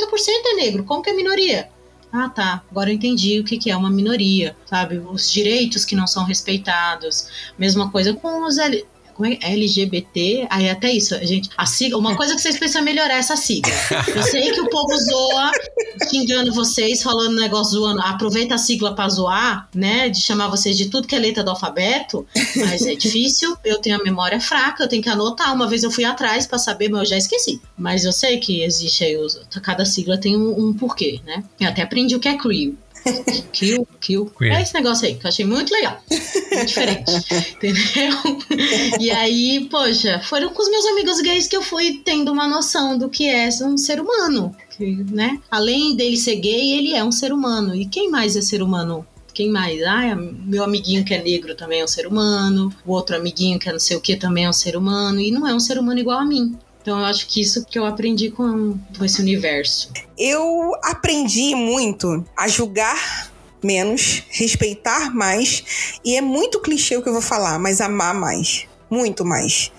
é negro, como que é minoria? Ah, tá, agora eu entendi o que, que é uma minoria, sabe? Os direitos que não são respeitados. Mesma coisa com os como é? LGBT, aí até isso, gente, a sigla, uma coisa que vocês precisam melhorar é essa sigla. Eu sei que o povo zoa, xingando vocês, falando negócio zoando, aproveita a sigla pra zoar, né, de chamar vocês de tudo que é letra do alfabeto, mas é difícil, eu tenho a memória fraca, eu tenho que anotar, uma vez eu fui atrás para saber, mas eu já esqueci. Mas eu sei que existe aí, cada sigla tem um, um porquê, né? Eu até aprendi o que é crew. Kill, kill. Queer. É esse negócio aí, que eu achei muito legal. Muito diferente. <laughs> entendeu? E aí, poxa, foram com os meus amigos gays que eu fui tendo uma noção do que é um ser humano. Que, né? Além dele ser gay, ele é um ser humano. E quem mais é ser humano? Quem mais? Ah, meu amiguinho que é negro também é um ser humano. O outro amiguinho que é não sei o que também é um ser humano. E não é um ser humano igual a mim. Então eu acho que isso que eu aprendi com, com esse universo. Eu aprendi muito a julgar menos, respeitar mais, e é muito clichê o que eu vou falar, mas amar mais. Muito mais.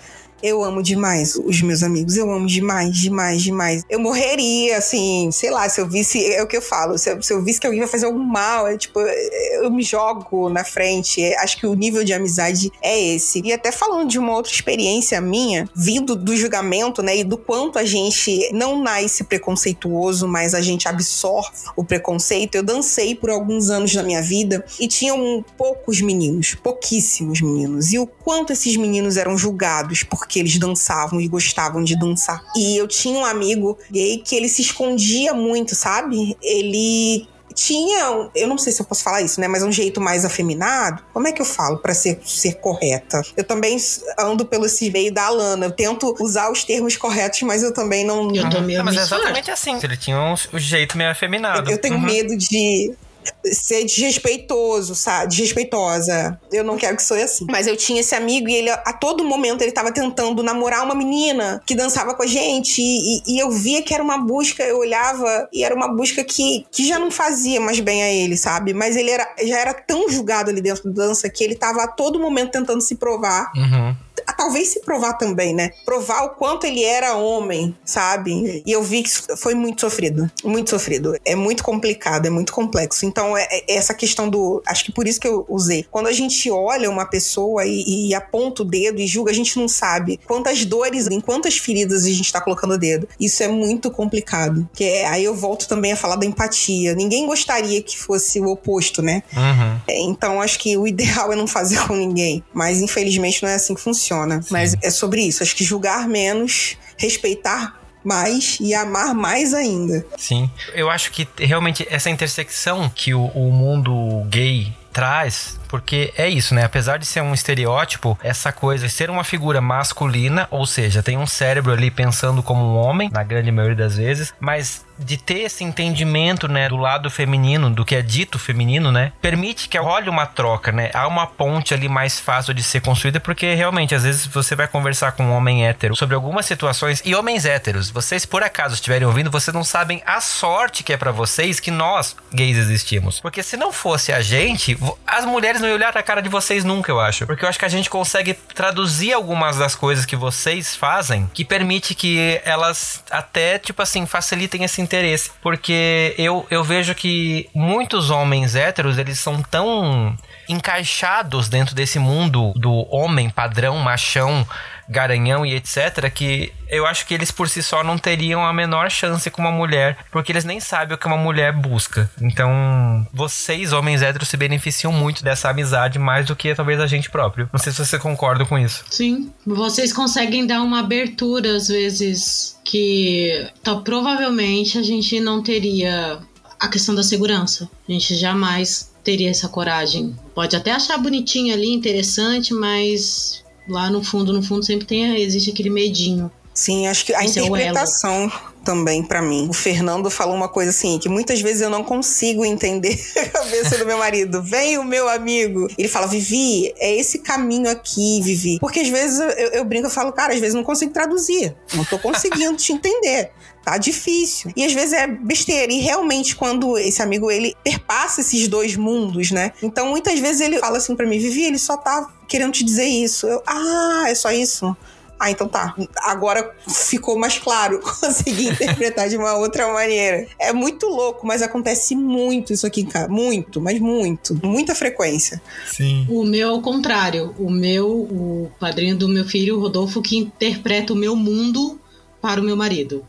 Eu amo demais os meus amigos. Eu amo demais, demais, demais. Eu morreria, assim, sei lá, se eu visse. É o que eu falo. Se eu, se eu visse que alguém vai fazer algum mal, é, tipo, eu me jogo na frente. É, acho que o nível de amizade é esse. E até falando de uma outra experiência minha, vindo do julgamento, né? E do quanto a gente não nasce preconceituoso, mas a gente absorve o preconceito. Eu dancei por alguns anos da minha vida e tinham poucos meninos, pouquíssimos meninos. E o quanto esses meninos eram julgados porque porque eles dançavam e gostavam de dançar. E eu tinha um amigo gay que ele se escondia muito, sabe? Ele tinha, eu não sei se eu posso falar isso, né, mas um jeito mais afeminado. Como é que eu falo para ser, ser correta? Eu também ando pelo esse meio da Alana. Eu tento usar os termos corretos, mas eu também não. Eu também. Mas é exatamente assim. Ele tinha um, um jeito meio afeminado. Eu, eu tenho uhum. medo de ser desrespeitoso, sabe? Desrespeitosa. Eu não quero que sou assim. Mas eu tinha esse amigo e ele, a todo momento, ele tava tentando namorar uma menina que dançava com a gente. E, e, eu via que era uma busca, eu olhava e era uma busca que, que já não fazia mais bem a ele, sabe? Mas ele era, já era tão julgado ali dentro da dança que ele tava a todo momento tentando se provar. Uhum talvez se provar também, né? Provar o quanto ele era homem, sabe? E eu vi que foi muito sofrido. Muito sofrido. É muito complicado, é muito complexo. Então, é, é essa questão do. Acho que por isso que eu usei. Quando a gente olha uma pessoa e, e aponta o dedo e julga, a gente não sabe quantas dores, em quantas feridas a gente tá colocando o dedo. Isso é muito complicado. Que é, aí eu volto também a falar da empatia. Ninguém gostaria que fosse o oposto, né? Uhum. É, então, acho que o <laughs> ideal é não fazer com ninguém. Mas, infelizmente, não é assim que funciona. Sim. Mas é sobre isso. Acho que julgar menos, respeitar mais e amar mais ainda. Sim. Eu acho que realmente essa intersecção que o, o mundo gay traz porque é isso, né? Apesar de ser um estereótipo, essa coisa ser uma figura masculina, ou seja, tem um cérebro ali pensando como um homem, na grande maioria das vezes, mas de ter esse entendimento, né, do lado feminino, do que é dito feminino, né, permite que role uma troca, né? Há uma ponte ali mais fácil de ser construída, porque realmente, às vezes, você vai conversar com um homem hétero sobre algumas situações, e homens héteros, vocês por acaso estiverem ouvindo, vocês não sabem a sorte que é para vocês que nós, gays, existimos. Porque se não fosse a gente, as mulheres não iam olhar pra cara de vocês nunca, eu acho. Porque eu acho que a gente consegue traduzir algumas das coisas que vocês fazem, que permite que elas até, tipo assim, facilitem esse interesse. Porque eu, eu vejo que muitos homens héteros, eles são tão encaixados dentro desse mundo do homem padrão, machão, garanhão e etc., que eu acho que eles por si só não teriam a menor chance com uma mulher, porque eles nem sabem o que uma mulher busca. Então, vocês, homens héteros, se beneficiam muito dessa amizade mais do que talvez a gente próprio. Não sei se você concorda com isso. Sim. Vocês conseguem dar uma abertura, às vezes, que então, provavelmente a gente não teria a questão da segurança. A gente jamais teria essa coragem. Pode até achar bonitinho ali, interessante, mas lá no fundo, no fundo, sempre tem, existe aquele medinho. Sim, acho que a Esse interpretação é também para mim. O Fernando falou uma coisa assim, que muitas vezes eu não consigo entender <laughs> a cabeça do meu marido. Vem o meu amigo. Ele fala, Vivi, é esse caminho aqui, Vivi. Porque às vezes eu, eu brinco, eu falo, cara, às vezes eu não consigo traduzir. Não tô conseguindo te entender tá difícil. E às vezes é besteira. E realmente, quando esse amigo ele perpassa esses dois mundos, né? Então muitas vezes ele fala assim para mim, Vivi, ele só tá querendo te dizer isso. Eu, ah, é só isso. Ah, então tá. Agora ficou mais claro. <laughs> Consegui interpretar de uma outra maneira. É muito louco, mas acontece muito isso aqui em casa. Muito, mas muito. Muita frequência. Sim. O meu é o contrário. O meu, o padrinho do meu filho, o Rodolfo, que interpreta o meu mundo para o meu marido.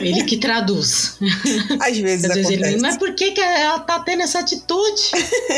ele que traduz. Às vezes Às vezes ele mas por que, que ela tá tendo essa atitude?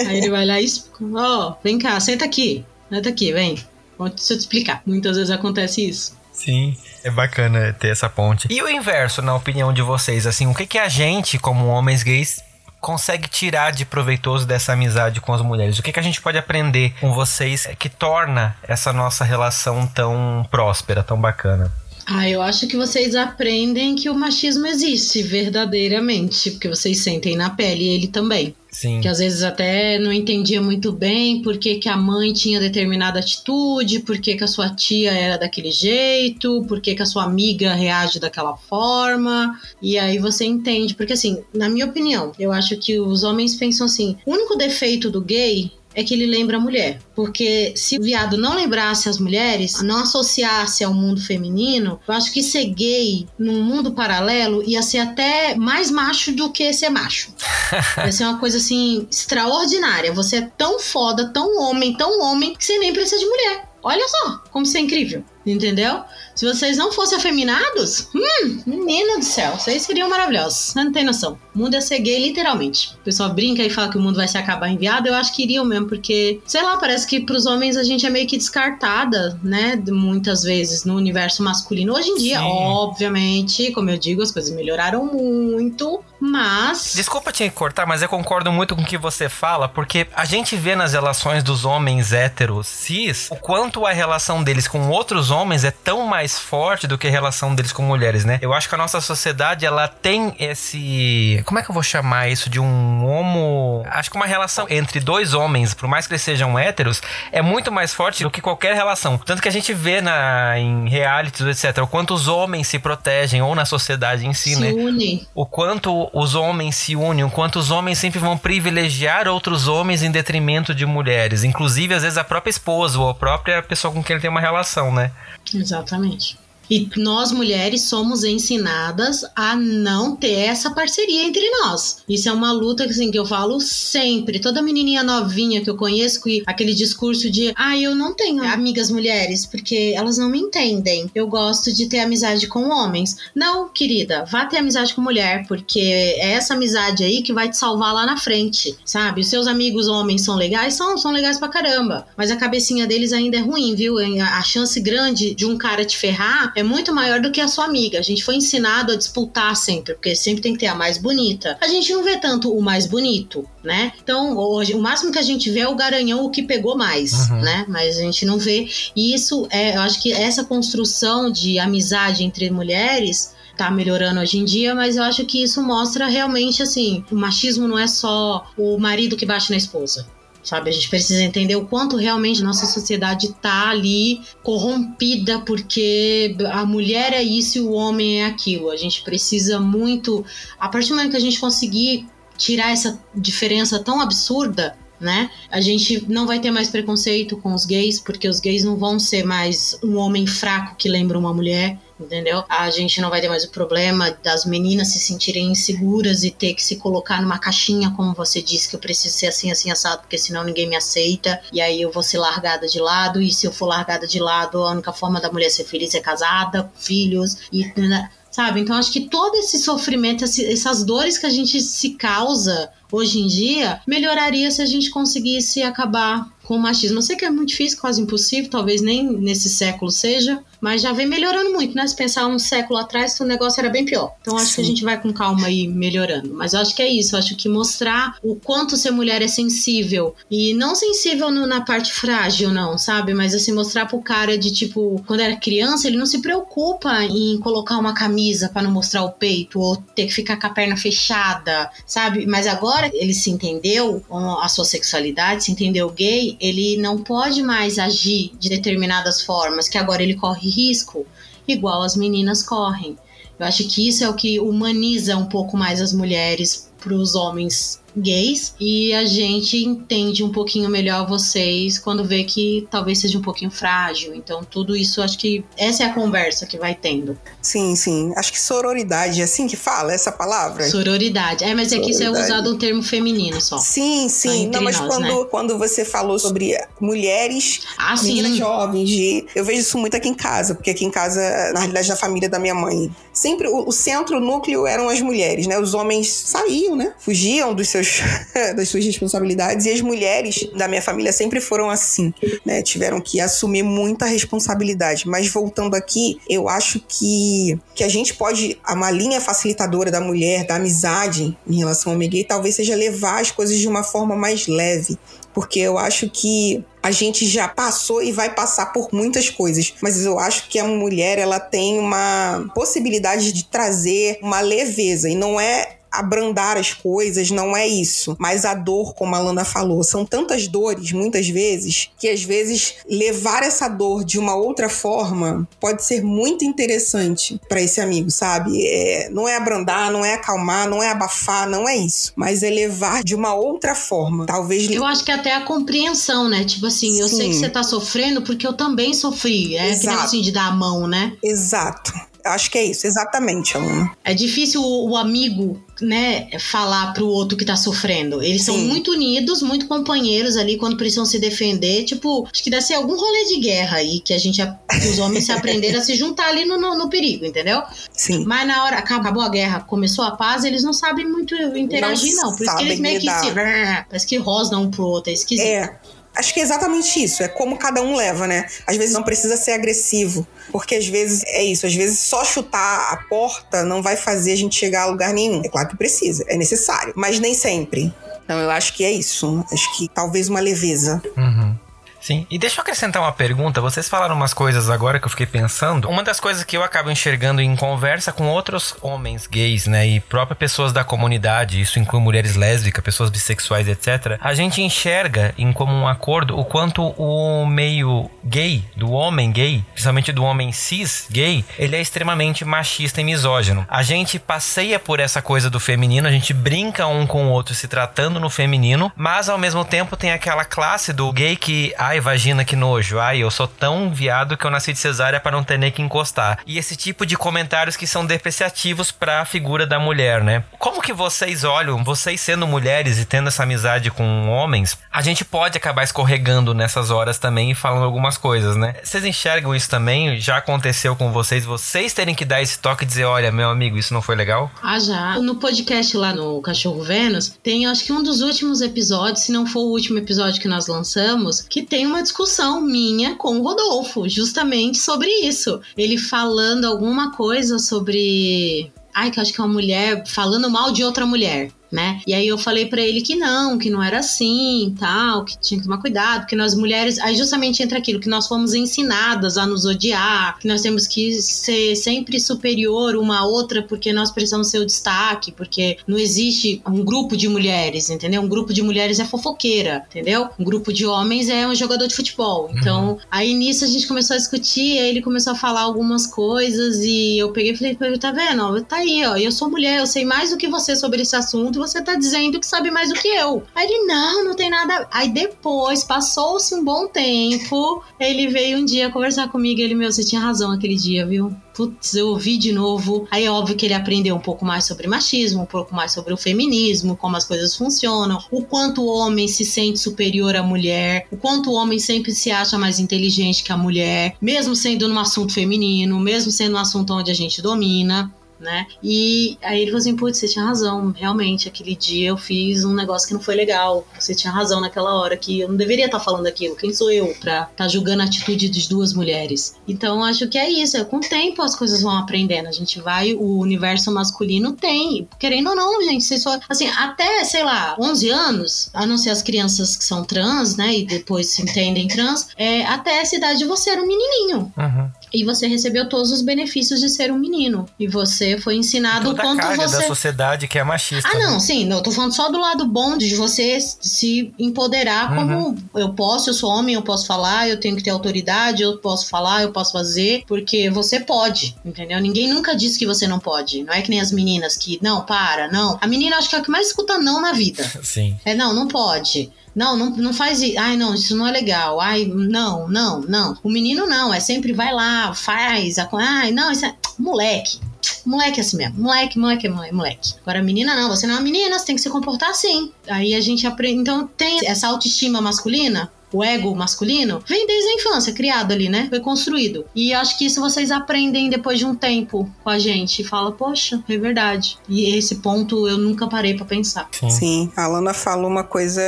Aí ele vai lá e ó, oh, vem cá, senta aqui. Senta aqui, vem. Deixa eu te explicar. Muitas vezes acontece isso. Sim, é bacana ter essa ponte. E o inverso, na opinião de vocês, assim, o que, que a gente, como homens gays, consegue tirar de proveitoso dessa amizade com as mulheres? O que, que a gente pode aprender com vocês que torna essa nossa relação tão próspera, tão bacana? Ah, eu acho que vocês aprendem que o machismo existe verdadeiramente, porque vocês sentem na pele ele também. Sim. Que às vezes até não entendia muito bem por que, que a mãe tinha determinada atitude, por que, que a sua tia era daquele jeito, por que, que a sua amiga reage daquela forma. E aí você entende. Porque, assim, na minha opinião, eu acho que os homens pensam assim: o único defeito do gay é que ele lembra a mulher. Porque se o viado não lembrasse as mulheres, não associasse ao mundo feminino, eu acho que ser gay num mundo paralelo ia ser até mais macho do que ser macho. <laughs> ia ser uma coisa assim extraordinária. Você é tão foda, tão homem, tão homem, que você nem precisa de mulher. Olha só como isso é incrível, entendeu? Se vocês não fossem afeminados, hum, menina do céu, vocês seriam maravilhosos. Você não tem noção. O mundo ia ser gay, literalmente. O pessoal brinca e fala que o mundo vai se acabar em viado. Eu acho que iriam mesmo, porque, sei lá, parece que pros homens a gente é meio que descartada, né? Muitas vezes no universo masculino. Hoje em dia, Sim. obviamente, como eu digo, as coisas melhoraram muito, mas. Desculpa te cortar, mas eu concordo muito com o que você fala, porque a gente vê nas relações dos homens héteros cis o quanto a relação deles com outros homens é tão mais forte do que a relação deles com mulheres, né? Eu acho que a nossa sociedade, ela tem esse... Como é que eu vou chamar isso? De um homo... Acho que uma relação entre dois homens, por mais que eles sejam héteros, é muito mais forte do que qualquer relação. Tanto que a gente vê na, em realities, etc., o quanto os homens se protegem, ou na sociedade em si, se né? Une. O quanto os homens se unem, o quanto os homens sempre vão privilegiar outros homens em detrimento de mulheres. Inclusive, às vezes, a própria esposa ou a própria pessoa com quem ele tem uma relação, né? Exatamente. E nós mulheres somos ensinadas a não ter essa parceria entre nós. Isso é uma luta assim, que eu falo sempre. Toda menininha novinha que eu conheço, que aquele discurso de ah, eu não tenho amigas mulheres porque elas não me entendem. Eu gosto de ter amizade com homens. Não, querida, vá ter amizade com mulher, porque é essa amizade aí que vai te salvar lá na frente, sabe? Os seus amigos homens são legais? São, são legais pra caramba. Mas a cabecinha deles ainda é ruim, viu? A chance grande de um cara te ferrar ganhar é muito maior do que a sua amiga. A gente foi ensinado a disputar sempre, porque sempre tem que ter a mais bonita. A gente não vê tanto o mais bonito, né? Então, hoje, o máximo que a gente vê é o garanhão, o que pegou mais, uhum. né? Mas a gente não vê. E isso é, eu acho que essa construção de amizade entre mulheres tá melhorando hoje em dia, mas eu acho que isso mostra realmente assim, o machismo não é só o marido que bate na esposa sabe? A gente precisa entender o quanto realmente nossa sociedade está ali corrompida porque a mulher é isso e o homem é aquilo. A gente precisa muito, a partir do momento que a gente conseguir tirar essa diferença tão absurda, né? A gente não vai ter mais preconceito com os gays, porque os gays não vão ser mais um homem fraco que lembra uma mulher entendeu? A gente não vai ter mais o problema das meninas se sentirem inseguras e ter que se colocar numa caixinha, como você disse, que eu preciso ser assim, assim, assado, porque senão ninguém me aceita, e aí eu vou ser largada de lado, e se eu for largada de lado, a única forma da mulher ser feliz é casada, filhos, e né, sabe? Então acho que todo esse sofrimento, essas dores que a gente se causa hoje em dia, melhoraria se a gente conseguisse acabar com o machismo. Eu sei que é muito difícil, quase impossível, talvez nem nesse século seja, mas já vem melhorando muito, né? Se pensar um século atrás, o negócio era bem pior. Então acho Sim. que a gente vai com calma aí melhorando. Mas eu acho que é isso, eu acho que mostrar o quanto ser mulher é sensível. E não sensível no, na parte frágil, não, sabe? Mas assim, mostrar pro cara de tipo, quando era criança, ele não se preocupa em colocar uma camisa para não mostrar o peito ou ter que ficar com a perna fechada, sabe? Mas agora ele se entendeu a sua sexualidade, se entendeu gay, ele não pode mais agir de determinadas formas, que agora ele corre risco, igual as meninas correm. Eu acho que isso é o que humaniza um pouco mais as mulheres para os homens gays e a gente entende um pouquinho melhor vocês quando vê que talvez seja um pouquinho frágil. Então, tudo isso acho que essa é a conversa que vai tendo. Sim, sim. Acho que sororidade é assim que fala essa palavra. Sororidade. É, mas é que isso é usado um termo feminino só. Sim, sim. Não, mas nós, quando, né? quando você falou sobre mulheres, ah, meninas sim. jovens, de, eu vejo isso muito aqui em casa, porque aqui em casa, na realidade, na família da minha mãe, sempre o, o centro, o núcleo eram as mulheres, né? Os homens saíam, né? Fugiam dos seus <laughs> das suas responsabilidades. E as mulheres da minha família sempre foram assim, né? Tiveram que assumir muita responsabilidade. Mas voltando aqui, eu acho que, que a gente pode. Uma linha facilitadora da mulher, da amizade em relação ao gay, talvez seja levar as coisas de uma forma mais leve porque eu acho que a gente já passou e vai passar por muitas coisas, mas eu acho que a mulher ela tem uma possibilidade de trazer uma leveza e não é abrandar as coisas, não é isso. Mas a dor, como a Lana falou, são tantas dores, muitas vezes, que às vezes levar essa dor de uma outra forma pode ser muito interessante para esse amigo, sabe? É, não é abrandar, não é acalmar, não é abafar, não é isso. Mas é levar de uma outra forma. Talvez. Eu acho que até a compreensão, né? Tipo assim, Sim. eu sei que você tá sofrendo porque eu também sofri. É Exato. aquele assim de dar a mão, né? Exato. Acho que é isso, exatamente, aluna. É difícil o, o amigo, né, falar pro outro que tá sofrendo. Eles Sim. são muito unidos, muito companheiros ali quando precisam se defender. Tipo, acho que deve ser algum rolê de guerra aí que a gente, que os homens se aprenderam a se juntar ali no, no, no, perigo, entendeu? Sim. Mas na hora, acabou a guerra, começou a paz, eles não sabem muito interagir, não. não. Por isso que eles meio que se. Parece que rosnam um pro outro, é esquisito. É. Acho que é exatamente isso, é como cada um leva, né? Às vezes não precisa ser agressivo, porque às vezes é isso, às vezes só chutar a porta não vai fazer a gente chegar a lugar nenhum. É claro que precisa, é necessário, mas nem sempre. Então eu acho que é isso, acho que talvez uma leveza. Uhum. Sim, e deixa eu acrescentar uma pergunta. Vocês falaram umas coisas agora que eu fiquei pensando. Uma das coisas que eu acabo enxergando em conversa com outros homens gays, né, e próprias pessoas da comunidade, isso inclui mulheres lésbicas, pessoas bissexuais, etc. A gente enxerga em comum acordo o quanto o meio gay, do homem gay, principalmente do homem cis gay, ele é extremamente machista e misógino. A gente passeia por essa coisa do feminino, a gente brinca um com o outro se tratando no feminino, mas ao mesmo tempo tem aquela classe do gay que Ai, vagina, que nojo. Ai, eu sou tão viado que eu nasci de cesárea para não ter nem que encostar. E esse tipo de comentários que são depreciativos para a figura da mulher, né? Como que vocês olham, vocês sendo mulheres e tendo essa amizade com homens, a gente pode acabar escorregando nessas horas também e falando algumas coisas, né? Vocês enxergam isso também? Já aconteceu com vocês? Vocês terem que dar esse toque e dizer, olha, meu amigo, isso não foi legal? Ah, já. No podcast lá no Cachorro Vênus, tem acho que um dos últimos episódios, se não for o último episódio que nós lançamos, que tem tem uma discussão minha com o Rodolfo, justamente sobre isso. Ele falando alguma coisa sobre. Ai, que eu acho que é uma mulher falando mal de outra mulher né? E aí eu falei para ele que não, que não era assim, tal, que tinha que tomar cuidado, porque nós mulheres, aí justamente entra aquilo que nós fomos ensinadas a nos odiar, que nós temos que ser sempre superior uma a outra porque nós precisamos ser o destaque, porque não existe um grupo de mulheres, entendeu? Um grupo de mulheres é fofoqueira, entendeu? Um grupo de homens é um jogador de futebol. Então, uhum. aí nisso a gente começou a discutir, aí ele começou a falar algumas coisas e eu peguei e falei, tá vendo? Tá aí, ó, eu sou mulher, eu sei mais do que você sobre esse assunto, você tá dizendo que sabe mais do que eu. Aí ele, não, não tem nada. Aí depois, passou-se um bom tempo, ele veio um dia conversar comigo ele, meu, você tinha razão aquele dia, viu? Putz, eu ouvi de novo. Aí é óbvio que ele aprendeu um pouco mais sobre machismo, um pouco mais sobre o feminismo, como as coisas funcionam, o quanto o homem se sente superior à mulher, o quanto o homem sempre se acha mais inteligente que a mulher, mesmo sendo num assunto feminino, mesmo sendo um assunto onde a gente domina né? E aí ele falou assim: putz, você tinha razão, realmente, aquele dia eu fiz um negócio que não foi legal. Você tinha razão naquela hora, que eu não deveria estar falando aquilo. Quem sou eu pra estar tá julgando a atitude das duas mulheres? Então acho que é isso, é com o tempo as coisas vão aprendendo. A gente vai, o universo masculino tem, querendo ou não, gente, vocês só, assim, até, sei lá, 11 anos, a não ser as crianças que são trans, né, e depois se entendem trans, é, até essa idade você era um menininho. Uhum e você recebeu todos os benefícios de ser um menino. E você foi ensinado o quanto carga você. da sociedade que é machista. Ah, não, né? sim, não, eu tô falando só do lado bom de você se empoderar uhum. como eu posso, eu sou homem, eu posso falar, eu tenho que ter autoridade, eu posso falar, eu posso fazer, porque você pode, entendeu? Ninguém nunca disse que você não pode. Não é que nem as meninas que, não, para, não. A menina acho que é a que mais escuta não na vida. <laughs> Sim. É, não, não pode. Não, não, não faz. Ai, não, isso não é legal. Ai, não, não, não. O menino não, é sempre vai lá, faz. A... Ai, não, isso é. Moleque. Moleque é assim mesmo. Moleque, moleque, moleque. Agora, menina não, você não é uma menina, você tem que se comportar assim. Aí a gente aprende. Então tem essa autoestima masculina o ego masculino, vem desde a infância, criado ali, né? Foi construído. E acho que isso vocês aprendem depois de um tempo com a gente. E fala, poxa, é verdade. E esse ponto eu nunca parei para pensar. Sim. Sim, a Lana falou uma coisa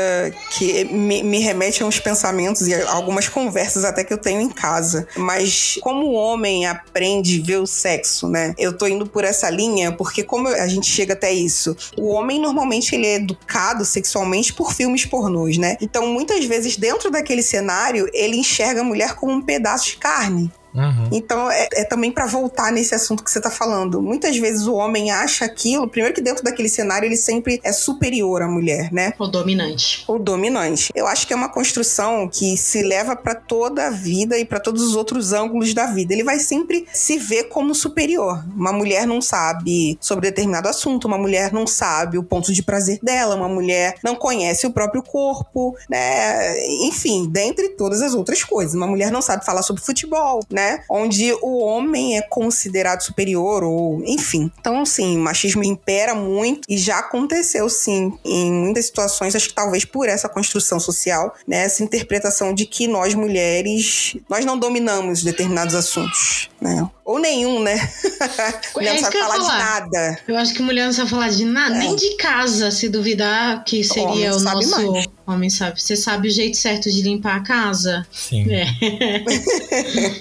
que me, me remete a uns pensamentos e a algumas conversas até que eu tenho em casa. Mas como o homem aprende a ver o sexo, né? Eu tô indo por essa linha porque como a gente chega até isso, o homem normalmente ele é educado sexualmente por filmes pornôs, né? Então muitas vezes dentro daquele cenário, ele enxerga a mulher como um pedaço de carne. Uhum. Então, é, é também para voltar nesse assunto que você tá falando. Muitas vezes o homem acha aquilo, primeiro que dentro daquele cenário ele sempre é superior à mulher, né? O dominante. O dominante. Eu acho que é uma construção que se leva para toda a vida e para todos os outros ângulos da vida. Ele vai sempre se ver como superior. Uma mulher não sabe sobre determinado assunto, uma mulher não sabe o ponto de prazer dela, uma mulher não conhece o próprio corpo, né? Enfim, dentre todas as outras coisas. Uma mulher não sabe falar sobre futebol, né? Né? Onde o homem é considerado superior, ou enfim. Então, sim, machismo impera muito e já aconteceu, sim, em muitas situações, acho que talvez por essa construção social, né? Essa interpretação de que nós mulheres, nós não dominamos determinados assuntos, né? Ou nenhum, né? <laughs> mulher é não sabe falar, falar, de nada. Eu acho que mulher não sabe falar de nada, é. nem de casa, se duvidar, que seria o, o nosso. Mais. Homem sabe. Você sabe o jeito certo de limpar a casa? Sim. É.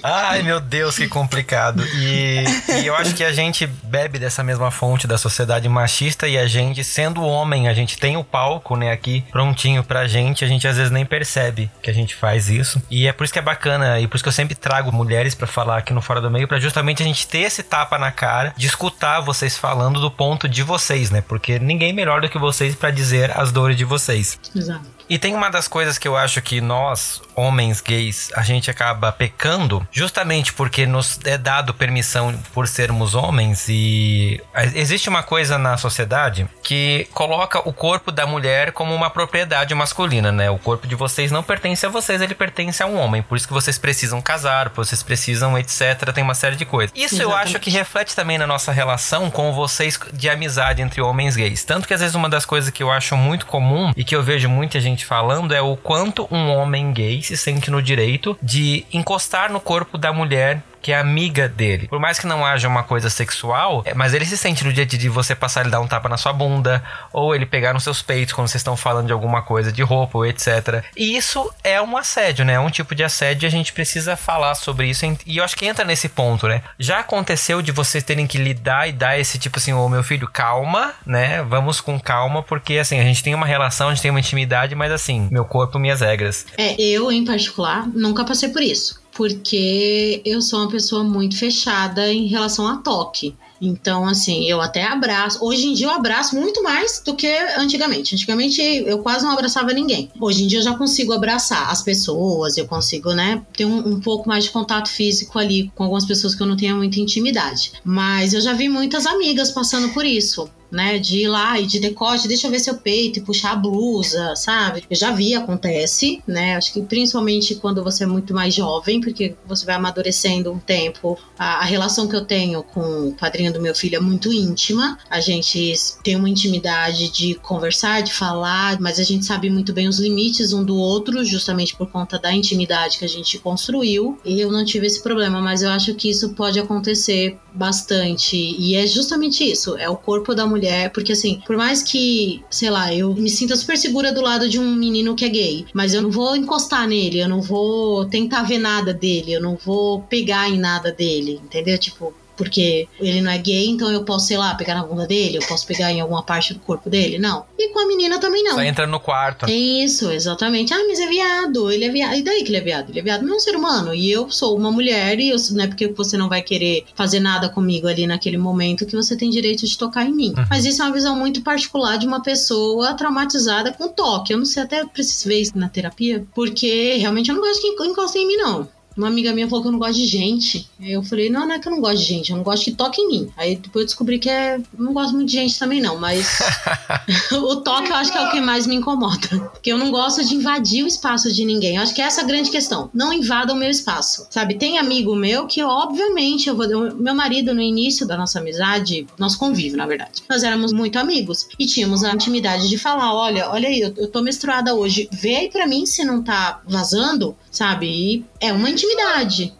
<laughs> Ai, meu Deus, que complicado. E, e, eu acho que a gente bebe dessa mesma fonte da sociedade machista e a gente, sendo homem, a gente tem o palco, né, aqui prontinho pra gente. A gente às vezes nem percebe que a gente faz isso. E é por isso que é bacana e por isso que eu sempre trago mulheres para falar aqui no Fora do Meio, para justamente a gente ter esse tapa na cara de escutar vocês falando do ponto de vocês, né? Porque ninguém melhor do que vocês para dizer as dores de vocês. Exato. E tem uma das coisas que eu acho que nós, homens gays, a gente acaba pecando, justamente porque nos é dado permissão por sermos homens e existe uma coisa na sociedade que coloca o corpo da mulher como uma propriedade masculina, né? O corpo de vocês não pertence a vocês, ele pertence a um homem. Por isso que vocês precisam casar, vocês precisam, etc. Tem uma série de coisas. Isso Exatamente. eu acho que reflete também na nossa relação com vocês de amizade entre homens gays. Tanto que às vezes uma das coisas que eu acho muito comum e que eu vejo muita gente gente falando é o quanto um homem gay se sente no direito de encostar no corpo da mulher que é amiga dele. Por mais que não haja uma coisa sexual, é, mas ele se sente no dia de você passar ele dar um tapa na sua bunda, ou ele pegar nos seus peitos quando vocês estão falando de alguma coisa de roupa, ou etc. E isso é um assédio, né? É um tipo de assédio e a gente precisa falar sobre isso. E eu acho que entra nesse ponto, né? Já aconteceu de vocês terem que lidar e dar esse tipo assim, ô oh, meu filho, calma, né? Vamos com calma, porque assim, a gente tem uma relação, a gente tem uma intimidade, mas assim, meu corpo, minhas regras. É, eu em particular nunca passei por isso. Porque eu sou uma pessoa muito fechada em relação a toque. Então, assim, eu até abraço. Hoje em dia eu abraço muito mais do que antigamente. Antigamente eu quase não abraçava ninguém. Hoje em dia eu já consigo abraçar as pessoas, eu consigo, né, ter um, um pouco mais de contato físico ali com algumas pessoas que eu não tenho muita intimidade. Mas eu já vi muitas amigas passando por isso né? De ir lá e de decote, deixa eu ver seu peito e puxar a blusa, sabe? Eu já vi, acontece, né? Acho que principalmente quando você é muito mais jovem, porque você vai amadurecendo um tempo. A, a relação que eu tenho com o padrinho do meu filho é muito íntima. A gente tem uma intimidade de conversar, de falar, mas a gente sabe muito bem os limites um do outro, justamente por conta da intimidade que a gente construiu. E eu não tive esse problema, mas eu acho que isso pode acontecer bastante. E é justamente isso: é o corpo da mulher mulher, porque assim, por mais que, sei lá, eu me sinta super segura do lado de um menino que é gay, mas eu não vou encostar nele, eu não vou tentar ver nada dele, eu não vou pegar em nada dele, entendeu? Tipo, porque ele não é gay, então eu posso, sei lá, pegar na bunda dele, eu posso pegar em alguma parte do corpo dele? Não. E com a menina também não. Só entra no quarto. É isso, exatamente. Ah, mas é viado, ele é viado. E daí que ele é viado? Ele é viado, não é um ser humano. E eu sou uma mulher, e eu, não é porque você não vai querer fazer nada comigo ali naquele momento que você tem direito de tocar em mim. Uhum. Mas isso é uma visão muito particular de uma pessoa traumatizada com toque. Eu não sei, até preciso ver isso na terapia, porque realmente eu não gosto que encostem em mim, não. Uma amiga minha falou que eu não gosto de gente. Aí eu falei, não, não é que eu não gosto de gente, eu não gosto que toque em mim. Aí depois eu descobri que é. Não gosto muito de gente também, não, mas <laughs> <laughs> o toque eu acho que é o que mais me incomoda. Porque eu não gosto de invadir o espaço de ninguém. Eu acho que é essa a grande questão. Não invada o meu espaço. Sabe, tem amigo meu que, obviamente, eu vou. Meu marido, no início da nossa amizade, nosso convívio, na verdade, nós éramos muito amigos. E tínhamos a intimidade de falar: olha, olha aí, eu, eu tô menstruada hoje. Vê aí pra mim se não tá vazando sabe? E é uma intimidade,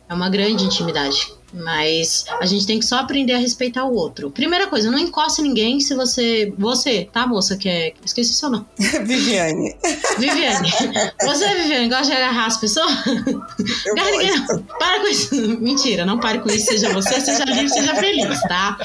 é uma grande intimidade. Mas a gente tem que só aprender a respeitar o outro. Primeira coisa, não encoste ninguém se você. Você, tá, moça? Que é. Esqueci seu nome. <laughs> Viviane. Viviane. Você, Viviane, gosta de agarrar as pessoas? Eu gosto. Para com isso. Mentira, não pare com isso. Seja você, seja livre, seja feliz, tá?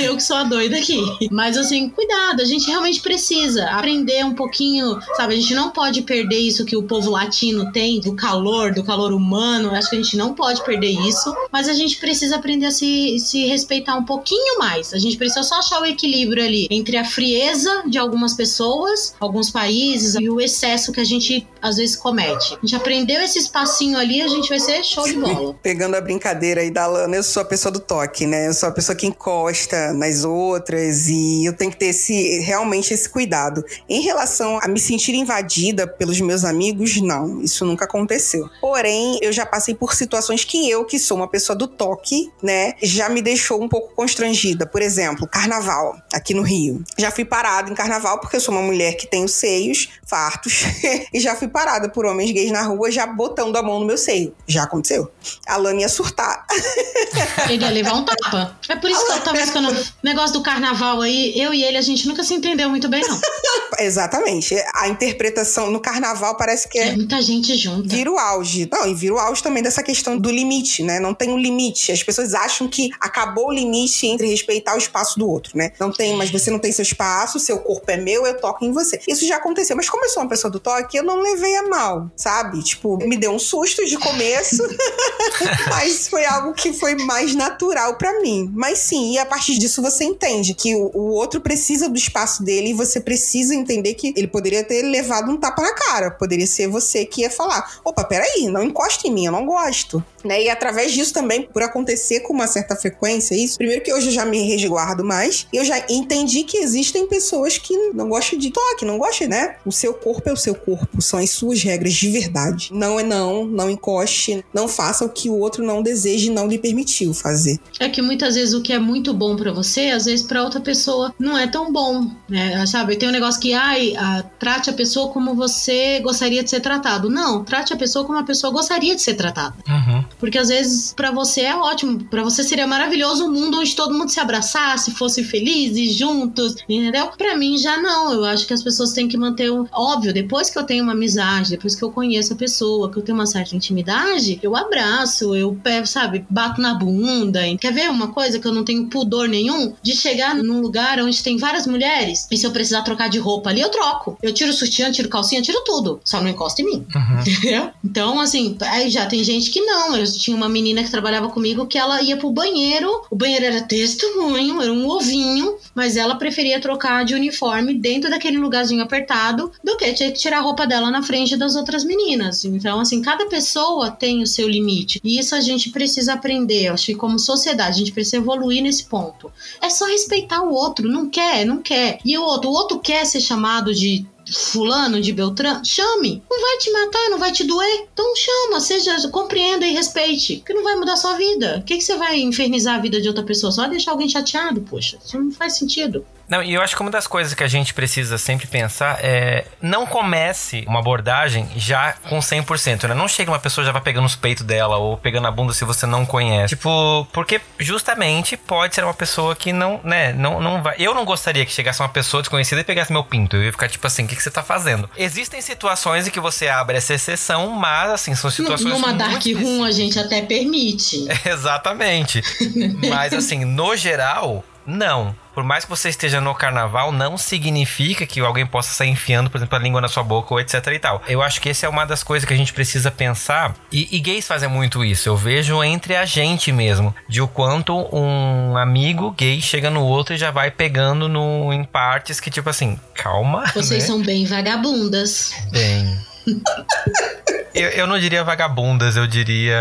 Eu que sou a doida aqui. Mas assim, cuidado, a gente realmente precisa aprender um pouquinho, sabe? A gente não pode perder isso que o povo latino tem, do calor, do calor humano. Acho que a gente não pode perder isso. Mas a gente precisa precisa aprender a se, se respeitar um pouquinho mais. A gente precisa só achar o equilíbrio ali entre a frieza de algumas pessoas, alguns países e o excesso que a gente às vezes comete. A gente aprendeu esse espacinho ali, a gente vai ser show de bola. Pegando a brincadeira aí da Lana, eu sou a pessoa do toque, né? Eu sou a pessoa que encosta nas outras e eu tenho que ter esse realmente esse cuidado. Em relação a me sentir invadida pelos meus amigos, não, isso nunca aconteceu. Porém, eu já passei por situações que eu, que sou uma pessoa do toque, né, já me deixou um pouco constrangida. Por exemplo, carnaval aqui no Rio. Já fui parada em carnaval porque eu sou uma mulher que tem os seios fartos <laughs> e já fui parada por homens gays na rua já botando a mão no meu seio. Já aconteceu. A Lana ia surtar. <laughs> Ele ia levar um tapa. É por isso que eu, talvez <laughs> quando o negócio do carnaval aí, eu e ele a gente nunca se entendeu muito bem não. Exatamente. A interpretação no carnaval parece que é, é muita gente junto. Vira o auge. Não, e vira o auge também dessa questão do limite, né? Não tem um limite limite. As pessoas acham que acabou o limite entre respeitar o espaço do outro, né? Não tem, mas você não tem seu espaço, seu corpo é meu, eu toco em você. Isso já aconteceu, mas como eu sou uma pessoa do toque, eu não levei a mal, sabe? Tipo, me deu um susto de começo, <laughs> mas foi algo que foi mais natural para mim. Mas sim, e a partir disso você entende que o, o outro precisa do espaço dele e você precisa entender que ele poderia ter levado um tapa na cara. Poderia ser você que ia falar: opa, peraí, não encosta em mim, eu não gosto. Né? E através disso também, por acontecer com uma certa frequência isso, primeiro que hoje eu já me resguardo mais, eu já entendi que existem pessoas que não gostam de toque, não gostam, né? O seu corpo é o seu corpo, são as suas regras de verdade. Não é não, não encoste, não faça o que o outro não deseja e não lhe permitiu fazer. É que muitas vezes o que é muito bom para você, às vezes para outra pessoa não é tão bom, né? Sabe, tem um negócio que, ai, a, trate a pessoa como você gostaria de ser tratado. Não, trate a pessoa como a pessoa gostaria de ser tratada. Uhum. Porque às vezes para você é ótimo, para você seria maravilhoso um mundo onde todo mundo se abraçasse, fosse felizes juntos, entendeu? Para mim já não. Eu acho que as pessoas têm que manter o óbvio, depois que eu tenho uma amizade, depois que eu conheço a pessoa, que eu tenho uma certa intimidade, eu abraço, eu pego, sabe, bato na bunda. Quer ver uma coisa que eu não tenho pudor nenhum de chegar num lugar onde tem várias mulheres e se eu precisar trocar de roupa ali, eu troco. Eu tiro sutiã, tiro calcinha, tiro tudo. Só não encosta em mim. Uhum. <laughs> Entendeu? Então, assim, aí já tem gente que não. Eu tinha uma menina que trabalhava comigo que ela ia pro banheiro, o banheiro era testemunho, era um ovinho, mas ela preferia trocar de uniforme dentro daquele lugarzinho apertado do que ter que tirar a roupa dela na frente das outras meninas. Então, assim, cada pessoa tem o seu limite. E isso a gente precisa aprender. Eu acho que como sociedade, a gente precisa evoluir nesse ponto. É só respeitar o outro. Não quer, não quer. E o outro, o outro quer ser chamado de fulano de Beltrano, chame. Não vai te matar, não vai te doer. Então chama, seja, compreenda e respeite. Que não vai mudar sua vida. O que, que você vai infernizar a vida de outra pessoa? Só deixar alguém chateado, poxa. Isso não faz sentido. Não, e eu acho que uma das coisas que a gente precisa sempre pensar é não comece uma abordagem já com 100%, né? Não chega uma pessoa já vai pegando os peitos dela ou pegando a bunda se você não conhece. Tipo, porque justamente pode ser uma pessoa que não, né, não, não vai. Eu não gostaria que chegasse uma pessoa desconhecida e pegasse meu pinto. Eu ia ficar tipo assim, o que, que você tá fazendo? Existem situações em que você abre essa exceção, mas assim, são situações. Numa dark room a gente até permite. <laughs> Exatamente. <laughs> mas assim, no geral, não. Por mais que você esteja no carnaval, não significa que alguém possa sair enfiando, por exemplo, a língua na sua boca ou etc e tal. Eu acho que essa é uma das coisas que a gente precisa pensar. E, e gays fazem muito isso. Eu vejo entre a gente mesmo. De o quanto um amigo gay chega no outro e já vai pegando no, em partes que, tipo assim, calma. Vocês né? são bem vagabundas. Bem. <laughs> eu, eu não diria vagabundas, eu diria,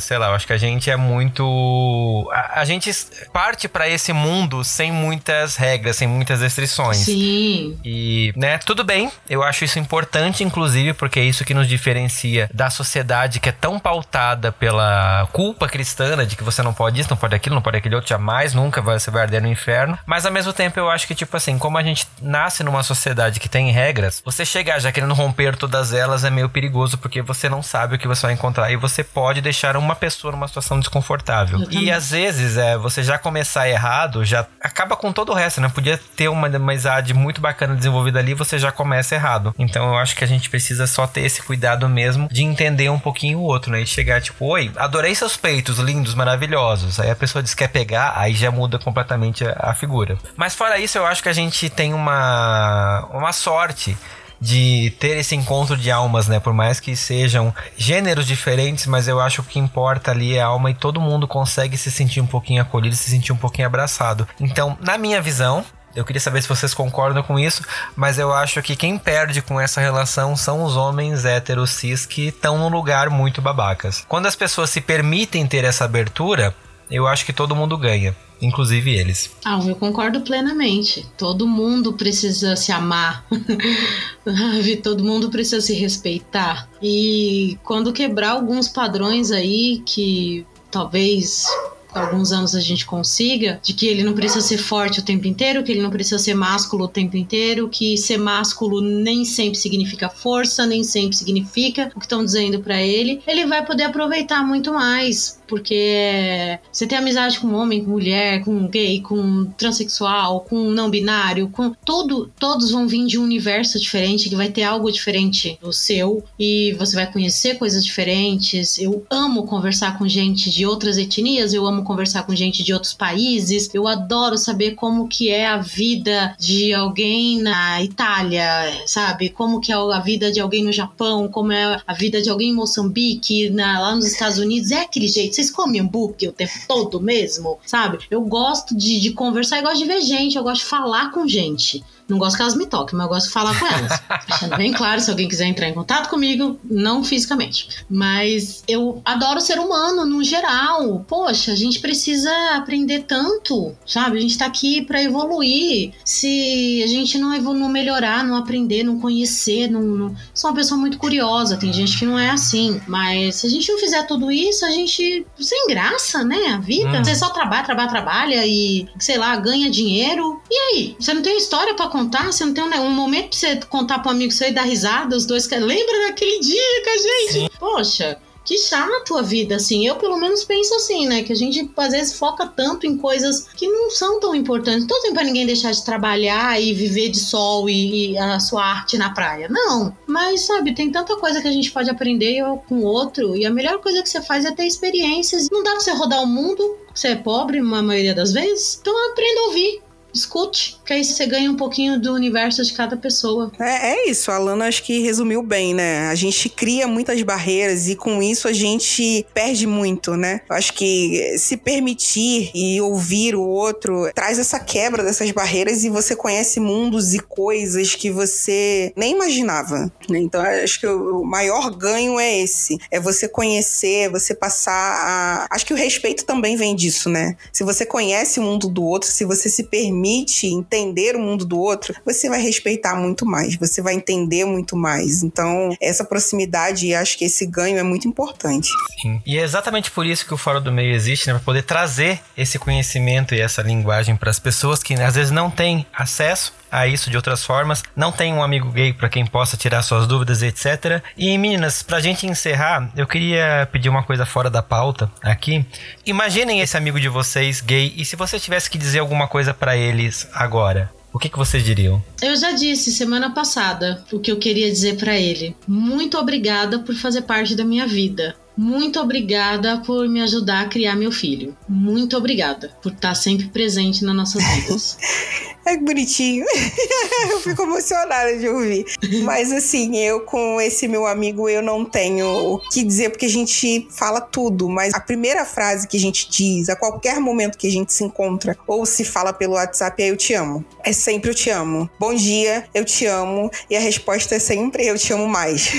sei lá, eu acho que a gente é muito. A, a gente parte para esse mundo sem muitas regras, sem muitas restrições. Sim. E, né, tudo bem, eu acho isso importante, inclusive, porque é isso que nos diferencia da sociedade que é tão pautada pela culpa cristã de que você não pode isso, não pode aquilo, não pode aquele outro, jamais, nunca você vai arder no inferno. Mas ao mesmo tempo eu acho que, tipo assim, como a gente nasce numa sociedade que tem regras, você chegar já querendo romper todas elas é meio perigoso, porque você não sabe o que você vai encontrar e você pode deixar uma pessoa numa situação desconfortável. E às vezes, é, você já começar errado, já acaba com todo o resto, né? Podia ter uma amizade muito bacana desenvolvida ali, você já começa errado. Então eu acho que a gente precisa só ter esse cuidado mesmo de entender um pouquinho o outro, né? E chegar tipo, oi, adorei seus peitos lindos, maravilhosos. Aí a pessoa diz que quer pegar, aí já muda completamente a, a figura. Mas fora isso, eu acho que a gente tem uma, uma sorte de ter esse encontro de almas, né? Por mais que sejam gêneros diferentes, mas eu acho que o que importa ali é a alma e todo mundo consegue se sentir um pouquinho acolhido, se sentir um pouquinho abraçado. Então, na minha visão, eu queria saber se vocês concordam com isso, mas eu acho que quem perde com essa relação são os homens héteros cis que estão num lugar muito babacas. Quando as pessoas se permitem ter essa abertura, eu acho que todo mundo ganha inclusive eles. Ah, eu concordo plenamente. Todo mundo precisa se amar. <laughs> Todo mundo precisa se respeitar. E quando quebrar alguns padrões aí que talvez alguns anos a gente consiga, de que ele não precisa ser forte o tempo inteiro, que ele não precisa ser másculo o tempo inteiro, que ser másculo nem sempre significa força, nem sempre significa o que estão dizendo para ele, ele vai poder aproveitar muito mais porque você tem amizade com homem, com mulher, com gay, com transexual, com não binário, com tudo, todos vão vir de um universo diferente que vai ter algo diferente do seu e você vai conhecer coisas diferentes. Eu amo conversar com gente de outras etnias, eu amo conversar com gente de outros países. Eu adoro saber como que é a vida de alguém na Itália, sabe? Como que é a vida de alguém no Japão, como é a vida de alguém em Moçambique, na, lá nos Estados Unidos. É aquele jeito vocês comem hambúrguer o tempo todo mesmo? Sabe? Eu gosto de, de conversar, eu gosto de ver gente, eu gosto de falar com gente. Não gosto que elas me toquem, mas eu gosto de falar com elas. <laughs> Deixando bem claro, se alguém quiser entrar em contato comigo, não fisicamente. Mas eu adoro ser humano no geral. Poxa, a gente precisa aprender tanto, sabe? A gente tá aqui para evoluir. Se a gente não, não melhorar, não aprender, não conhecer, não, não... sou uma pessoa muito curiosa. Tem gente que não é assim. Mas se a gente não fizer tudo isso, a gente. sem graça, né? A vida. Hum. Você só trabalha, trabalha, trabalha e, sei lá, ganha dinheiro. E aí? Você não tem história para contar, você não tem um, um momento pra você contar pro amigo seu e dar risada, os dois. Lembra daquele dia que a gente. Sim. Poxa, que chato a vida, assim. Eu, pelo menos, penso assim, né? Que a gente, às vezes, foca tanto em coisas que não são tão importantes. Não tô pra ninguém deixar de trabalhar e viver de sol e, e, a sua arte na praia. Não. Mas, sabe, tem tanta coisa que a gente pode aprender com o outro. E a melhor coisa que você faz é ter experiências. Não dá pra você rodar o mundo. Você é pobre, na maioria das vezes. Então, aprenda a ouvir escute, que aí você ganha um pouquinho do universo de cada pessoa. É, é isso, a Lana acho que resumiu bem, né? A gente cria muitas barreiras e com isso a gente perde muito, né? Eu acho que se permitir e ouvir o outro traz essa quebra dessas barreiras e você conhece mundos e coisas que você nem imaginava. Né? Então acho que o maior ganho é esse, é você conhecer, você passar a... Acho que o respeito também vem disso, né? Se você conhece o mundo do outro, se você se permite permite entender o mundo do outro, você vai respeitar muito mais, você vai entender muito mais. Então, essa proximidade, acho que esse ganho é muito importante. Sim. E é exatamente por isso que o Fórum do Meio existe, né? Para poder trazer esse conhecimento e essa linguagem para as pessoas que às vezes não têm acesso a isso de outras formas. Não tem um amigo gay para quem possa tirar suas dúvidas, etc. E meninas, pra gente encerrar, eu queria pedir uma coisa fora da pauta aqui. Imaginem esse amigo de vocês gay e se você tivesse que dizer alguma coisa para eles agora, o que, que vocês diriam? Eu já disse semana passada o que eu queria dizer para ele. Muito obrigada por fazer parte da minha vida. Muito obrigada por me ajudar a criar meu filho. Muito obrigada por estar sempre presente nas nossas vidas. <laughs> É bonitinho. <laughs> eu fico emocionada de ouvir. Mas assim, eu com esse meu amigo, eu não tenho o que dizer, porque a gente fala tudo. Mas a primeira frase que a gente diz, a qualquer momento que a gente se encontra, ou se fala pelo WhatsApp, é eu te amo. É sempre eu te amo. Bom dia, eu te amo. E a resposta é sempre eu te amo mais.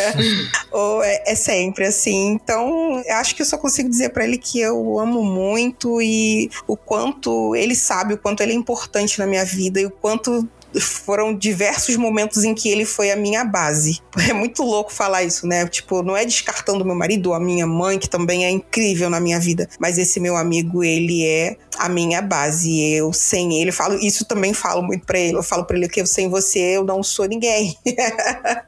<laughs> ou é, é sempre assim. Então, acho que eu só consigo dizer para ele que eu amo muito e o quanto ele sabe, o quanto ele é importante na minha vida e o quanto foram diversos momentos em que ele foi a minha base. <laughs> É muito louco falar isso, né? Tipo, não é descartando meu marido ou a minha mãe, que também é incrível na minha vida, mas esse meu amigo, ele é a minha base. Eu sem ele, falo isso também falo muito para ele. Eu falo para ele que eu sem você eu não sou ninguém. <laughs>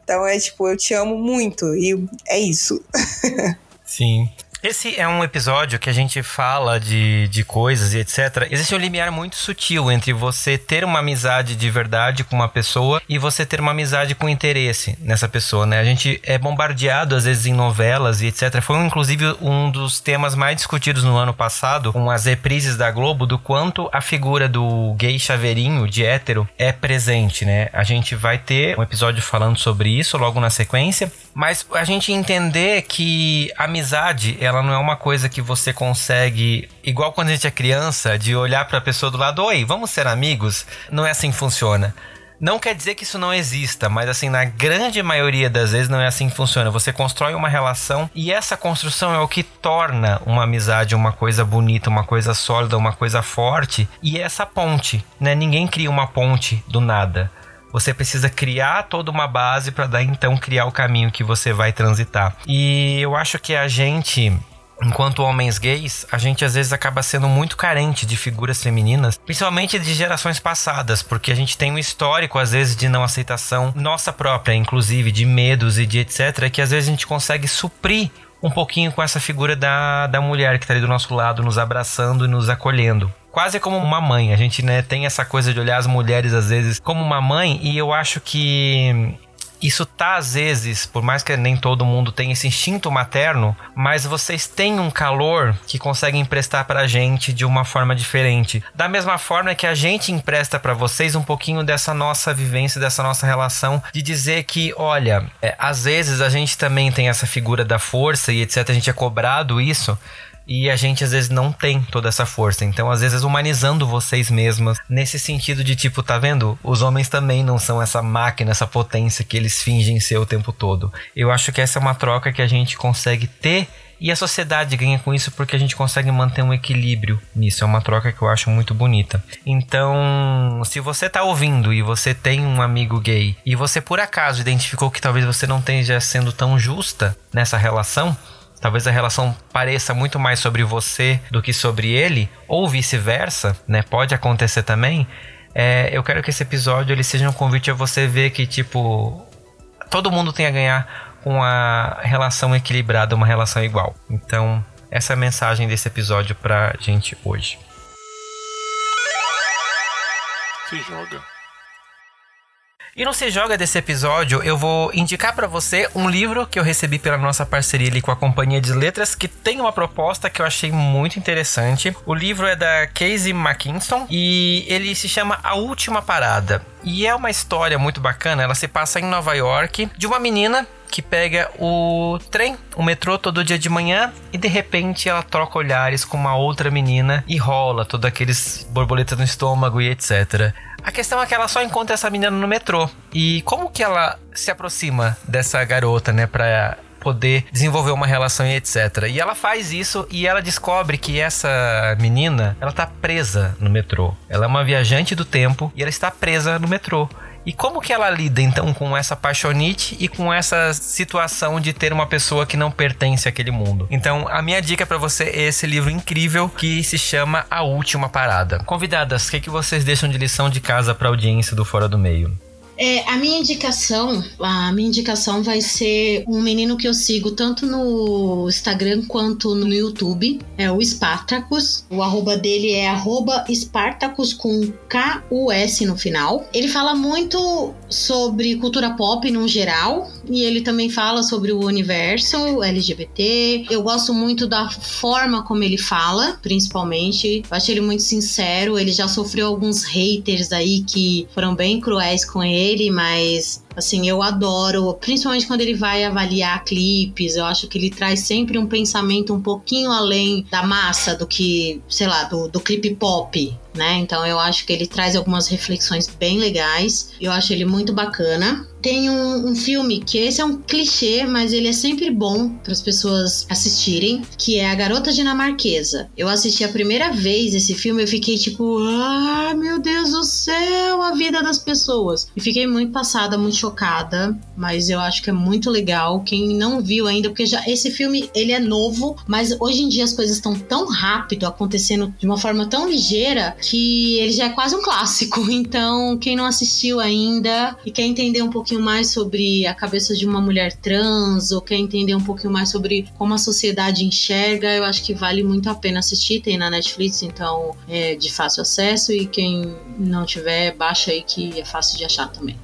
então é tipo, eu te amo muito e é isso. <laughs> Sim. Esse é um episódio que a gente fala de, de coisas e etc. Existe um limiar muito sutil entre você ter uma amizade de verdade com uma pessoa e você ter uma amizade com interesse nessa pessoa, né? A gente é bombardeado às vezes em novelas e etc. Foi inclusive um dos temas mais discutidos no ano passado com as reprises da Globo do quanto a figura do gay chaveirinho de hétero é presente, né? A gente vai ter um episódio falando sobre isso logo na sequência, mas a gente entender que amizade ela não é uma coisa que você consegue, igual quando a gente é criança, de olhar para a pessoa do lado, oi, vamos ser amigos? Não é assim que funciona. Não quer dizer que isso não exista, mas assim, na grande maioria das vezes não é assim que funciona. Você constrói uma relação e essa construção é o que torna uma amizade uma coisa bonita, uma coisa sólida, uma coisa forte. E é essa ponte, né? Ninguém cria uma ponte do nada. Você precisa criar toda uma base para daí então criar o caminho que você vai transitar. E eu acho que a gente Enquanto homens gays, a gente às vezes acaba sendo muito carente de figuras femininas, principalmente de gerações passadas, porque a gente tem um histórico às vezes de não aceitação nossa própria, inclusive de medos e de etc, que às vezes a gente consegue suprir um pouquinho com essa figura da, da mulher que está ali do nosso lado, nos abraçando e nos acolhendo quase como uma mãe. A gente né, tem essa coisa de olhar as mulheres às vezes como uma mãe e eu acho que isso tá às vezes, por mais que nem todo mundo tenha esse instinto materno, mas vocês têm um calor que conseguem emprestar pra gente de uma forma diferente. Da mesma forma que a gente empresta para vocês um pouquinho dessa nossa vivência, dessa nossa relação, de dizer que, olha, é, às vezes a gente também tem essa figura da força e etc, a gente é cobrado isso, e a gente às vezes não tem toda essa força. Então, às vezes, humanizando vocês mesmas, nesse sentido de tipo, tá vendo? Os homens também não são essa máquina, essa potência que eles fingem ser o tempo todo. Eu acho que essa é uma troca que a gente consegue ter e a sociedade ganha com isso porque a gente consegue manter um equilíbrio nisso. É uma troca que eu acho muito bonita. Então, se você tá ouvindo e você tem um amigo gay e você por acaso identificou que talvez você não esteja sendo tão justa nessa relação, talvez a relação pareça muito mais sobre você do que sobre ele, ou vice-versa, né? Pode acontecer também. É, eu quero que esse episódio ele seja um convite a você ver que, tipo, todo mundo tem a ganhar com a relação equilibrada, uma relação igual. Então, essa é a mensagem desse episódio pra gente hoje. Se joga. E no Se Joga desse episódio, eu vou indicar para você um livro que eu recebi pela nossa parceria ali com a Companhia de Letras, que tem uma proposta que eu achei muito interessante. O livro é da Casey McKinston e ele se chama A Última Parada. E é uma história muito bacana, ela se passa em Nova York, de uma menina que pega o trem, o metrô todo dia de manhã e de repente ela troca olhares com uma outra menina e rola todos aqueles borboletas no estômago e etc. A questão é que ela só encontra essa menina no metrô. E como que ela se aproxima dessa garota, né, pra poder desenvolver uma relação e etc. E ela faz isso e ela descobre que essa menina, ela tá presa no metrô. Ela é uma viajante do tempo e ela está presa no metrô. E como que ela lida então com essa paixonite e com essa situação de ter uma pessoa que não pertence àquele mundo? Então, a minha dica para você é esse livro incrível que se chama A Última Parada. Convidadas, o que, que vocês deixam de lição de casa para audiência do Fora do Meio? É, a minha indicação, a minha indicação vai ser um menino que eu sigo tanto no Instagram quanto no YouTube, é o Spartacus. O arroba dele é arroba Spartacus com K-U-S no final. Ele fala muito sobre cultura pop no geral e ele também fala sobre o universo LGBT. Eu gosto muito da forma como ele fala, principalmente. Eu acho ele muito sincero. Ele já sofreu alguns haters aí que foram bem cruéis com ele dele, mas assim, eu adoro, principalmente quando ele vai avaliar clipes, eu acho que ele traz sempre um pensamento um pouquinho além da massa do que, sei lá, do, do clipe pop, né? Então eu acho que ele traz algumas reflexões bem legais. Eu acho ele muito bacana. Tem um, um filme que esse é um clichê, mas ele é sempre bom para as pessoas assistirem, que é A Garota Dinamarquesa. Eu assisti a primeira vez esse filme, eu fiquei tipo, ah, meu Deus do céu, a vida das pessoas. E fiquei muito passada, muito chocada, mas eu acho que é muito legal. Quem não viu ainda, porque já esse filme ele é novo, mas hoje em dia as coisas estão tão rápido, acontecendo de uma forma tão ligeira que ele já é quase um clássico. <laughs> Então, quem não assistiu ainda e quer entender um pouquinho mais sobre a cabeça de uma mulher trans ou quer entender um pouquinho mais sobre como a sociedade enxerga, eu acho que vale muito a pena assistir. Tem na Netflix, então é de fácil acesso e quem não tiver, baixa aí que é fácil de achar também.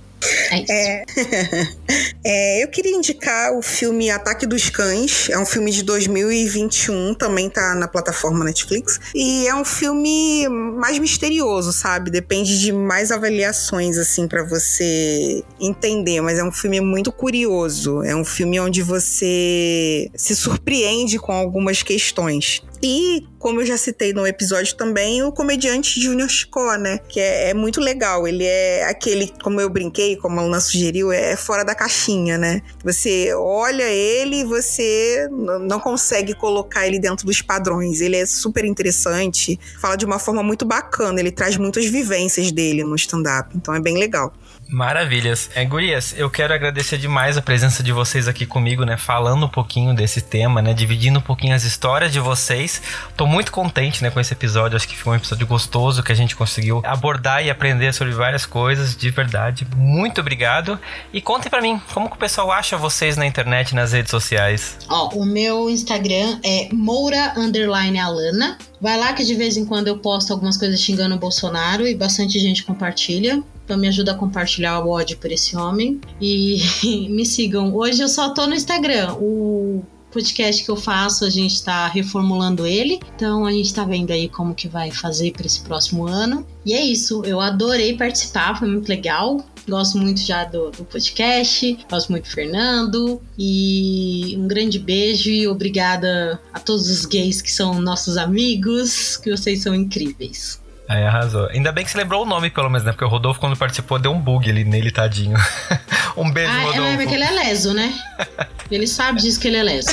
É, <laughs> é, eu queria indicar o filme Ataque dos Cães. É um filme de 2021, também tá na plataforma Netflix. E é um filme mais misterioso, sabe? Depende de mais avaliações, assim, para você entender. Mas é um filme muito curioso. É um filme onde você se surpreende com algumas questões. E, como eu já citei no episódio também, o comediante Junior Chicó, né? Que é, é, muito legal. Ele é aquele, como eu brinquei, como a Luna sugeriu, é fora da caixinha, né? Você olha ele e você não consegue colocar ele dentro dos padrões. Ele é super interessante, fala de uma forma muito bacana, ele traz muitas vivências dele no stand-up. Então é bem legal. Maravilhas. É, gurias, eu quero agradecer demais a presença de vocês aqui comigo, né? Falando um pouquinho desse tema, né? Dividindo um pouquinho as histórias de vocês. Tô muito contente, né, com esse episódio. Acho que foi um episódio gostoso que a gente conseguiu abordar e aprender sobre várias coisas, de verdade. Muito obrigado. E contem para mim, como que o pessoal acha vocês na internet, nas redes sociais? Ó, o meu Instagram é Moura Alana. Vai lá que de vez em quando eu posto algumas coisas xingando o Bolsonaro e bastante gente compartilha. Então me ajuda a compartilhar o ódio por esse homem. E <laughs> me sigam. Hoje eu só tô no Instagram. O podcast que eu faço, a gente está reformulando ele. Então a gente está vendo aí como que vai fazer para esse próximo ano. E é isso, eu adorei participar, foi muito legal. Gosto muito já do, do podcast, gosto muito do Fernando. E um grande beijo e obrigada a todos os gays que são nossos amigos, que vocês são incríveis. Aí arrasou. Ainda bem que você lembrou o nome, pelo menos, né? Porque o Rodolfo, quando participou, deu um bug ali nele, tadinho. <laughs> um beijo, ah, Rodolfo. É, porque ele é leso, né? Ele sabe disso que ele é leso.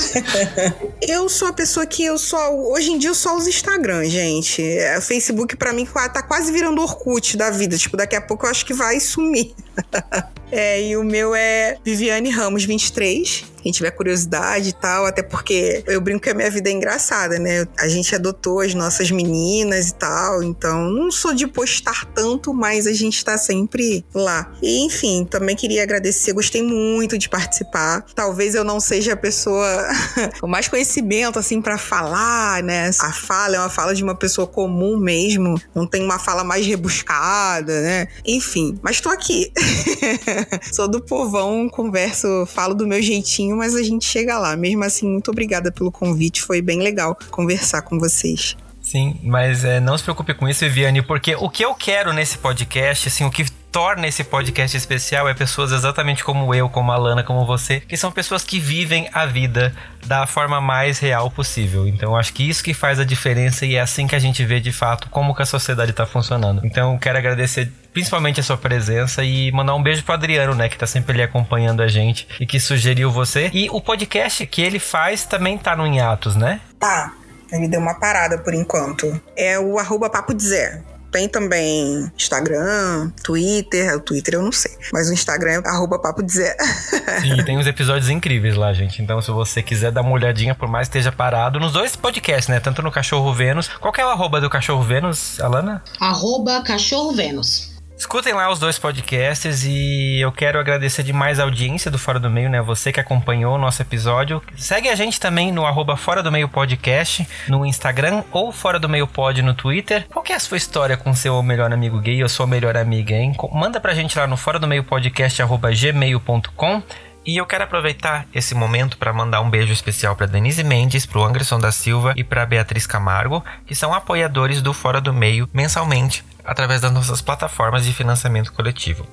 <laughs> eu sou a pessoa que eu só. Hoje em dia eu só uso Instagram, gente. O Facebook, para mim, tá quase virando Orkut da vida. Tipo, daqui a pouco eu acho que vai sumir. <laughs> é, e o meu é Viviane Ramos 23. quem tiver curiosidade e tal, até porque eu brinco que a minha vida é engraçada, né? A gente adotou as nossas meninas e tal, então não sou de postar tanto, mas a gente tá sempre lá. E enfim, também queria agradecer, gostei muito de participar. Talvez eu não seja a pessoa <laughs> com mais conhecimento assim para falar, né? A fala é uma fala de uma pessoa comum mesmo, não tem uma fala mais rebuscada, né? Enfim, mas tô aqui. <laughs> <laughs> sou do povão, converso, falo do meu jeitinho, mas a gente chega lá. Mesmo assim, muito obrigada pelo convite, foi bem legal conversar com vocês. Sim, mas é, não se preocupe com isso, Viviane, porque o que eu quero nesse podcast, assim, o que torna esse podcast especial é pessoas exatamente como eu, como a Lana, como você, que são pessoas que vivem a vida da forma mais real possível. Então, acho que isso que faz a diferença e é assim que a gente vê de fato como que a sociedade está funcionando. Então, quero agradecer principalmente a sua presença e mandar um beijo pro Adriano, né, que tá sempre ali acompanhando a gente e que sugeriu você. E o podcast que ele faz também tá no Hiatos, né? Tá. Ele deu uma parada por enquanto. É o arroba Papo de Zé. Tem também Instagram, Twitter. O Twitter eu não sei. Mas o Instagram é arroba papo de Zé. <laughs> Sim, tem uns episódios incríveis lá, gente. Então, se você quiser dar uma olhadinha, por mais que esteja parado, nos dois podcasts, né? Tanto no Cachorro Vênus. Qual que é o arroba do Cachorro Vênus, Alana? Arroba Cachorro Vênus. Escutem lá os dois podcasts e eu quero agradecer demais a audiência do Fora do Meio, né? Você que acompanhou o nosso episódio. Segue a gente também no arroba Fora do Meio Podcast no Instagram ou Fora do Meio Pod no Twitter. Qual que é a sua história com seu melhor amigo gay ou sua melhor amiga, hein? Manda pra gente lá no Fora do Meio Podcast arroba gmail.com e eu quero aproveitar esse momento para mandar um beijo especial para Denise Mendes, para o Anderson da Silva e para Beatriz Camargo, que são apoiadores do Fora do Meio mensalmente através das nossas plataformas de financiamento coletivo.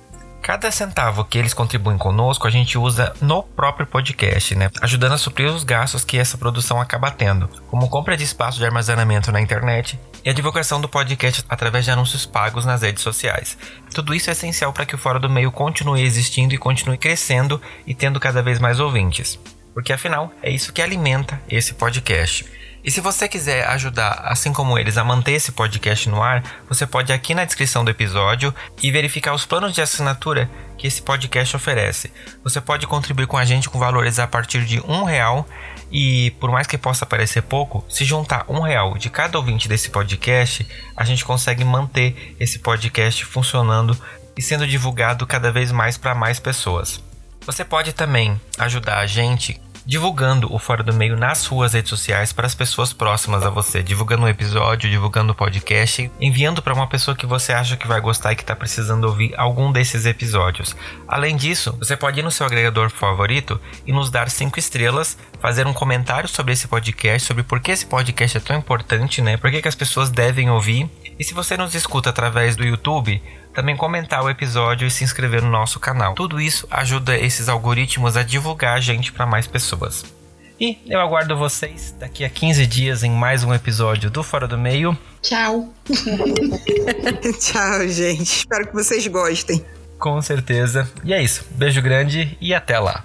Cada centavo que eles contribuem conosco, a gente usa no próprio podcast, né? Ajudando a suprir os gastos que essa produção acaba tendo, como compra de espaço de armazenamento na internet e a divulgação do podcast através de anúncios pagos nas redes sociais. Tudo isso é essencial para que o Fora do Meio continue existindo e continue crescendo e tendo cada vez mais ouvintes. Porque afinal, é isso que alimenta esse podcast. E se você quiser ajudar, assim como eles, a manter esse podcast no ar, você pode ir aqui na descrição do episódio e verificar os planos de assinatura que esse podcast oferece. Você pode contribuir com a gente com valores a partir de um real e por mais que possa parecer pouco, se juntar um real de cada ouvinte desse podcast, a gente consegue manter esse podcast funcionando e sendo divulgado cada vez mais para mais pessoas. Você pode também ajudar a gente divulgando o Fora do Meio nas suas redes sociais para as pessoas próximas a você, divulgando o episódio, divulgando o podcast, enviando para uma pessoa que você acha que vai gostar e que está precisando ouvir algum desses episódios. Além disso, você pode ir no seu agregador favorito e nos dar cinco estrelas, fazer um comentário sobre esse podcast, sobre por que esse podcast é tão importante, né? Por que, que as pessoas devem ouvir. E se você nos escuta através do YouTube, também comentar o episódio e se inscrever no nosso canal. Tudo isso ajuda esses algoritmos a divulgar a gente para mais pessoas. E eu aguardo vocês daqui a 15 dias em mais um episódio do Fora do Meio. Tchau. <laughs> Tchau, gente. Espero que vocês gostem. Com certeza. E é isso. Beijo grande e até lá.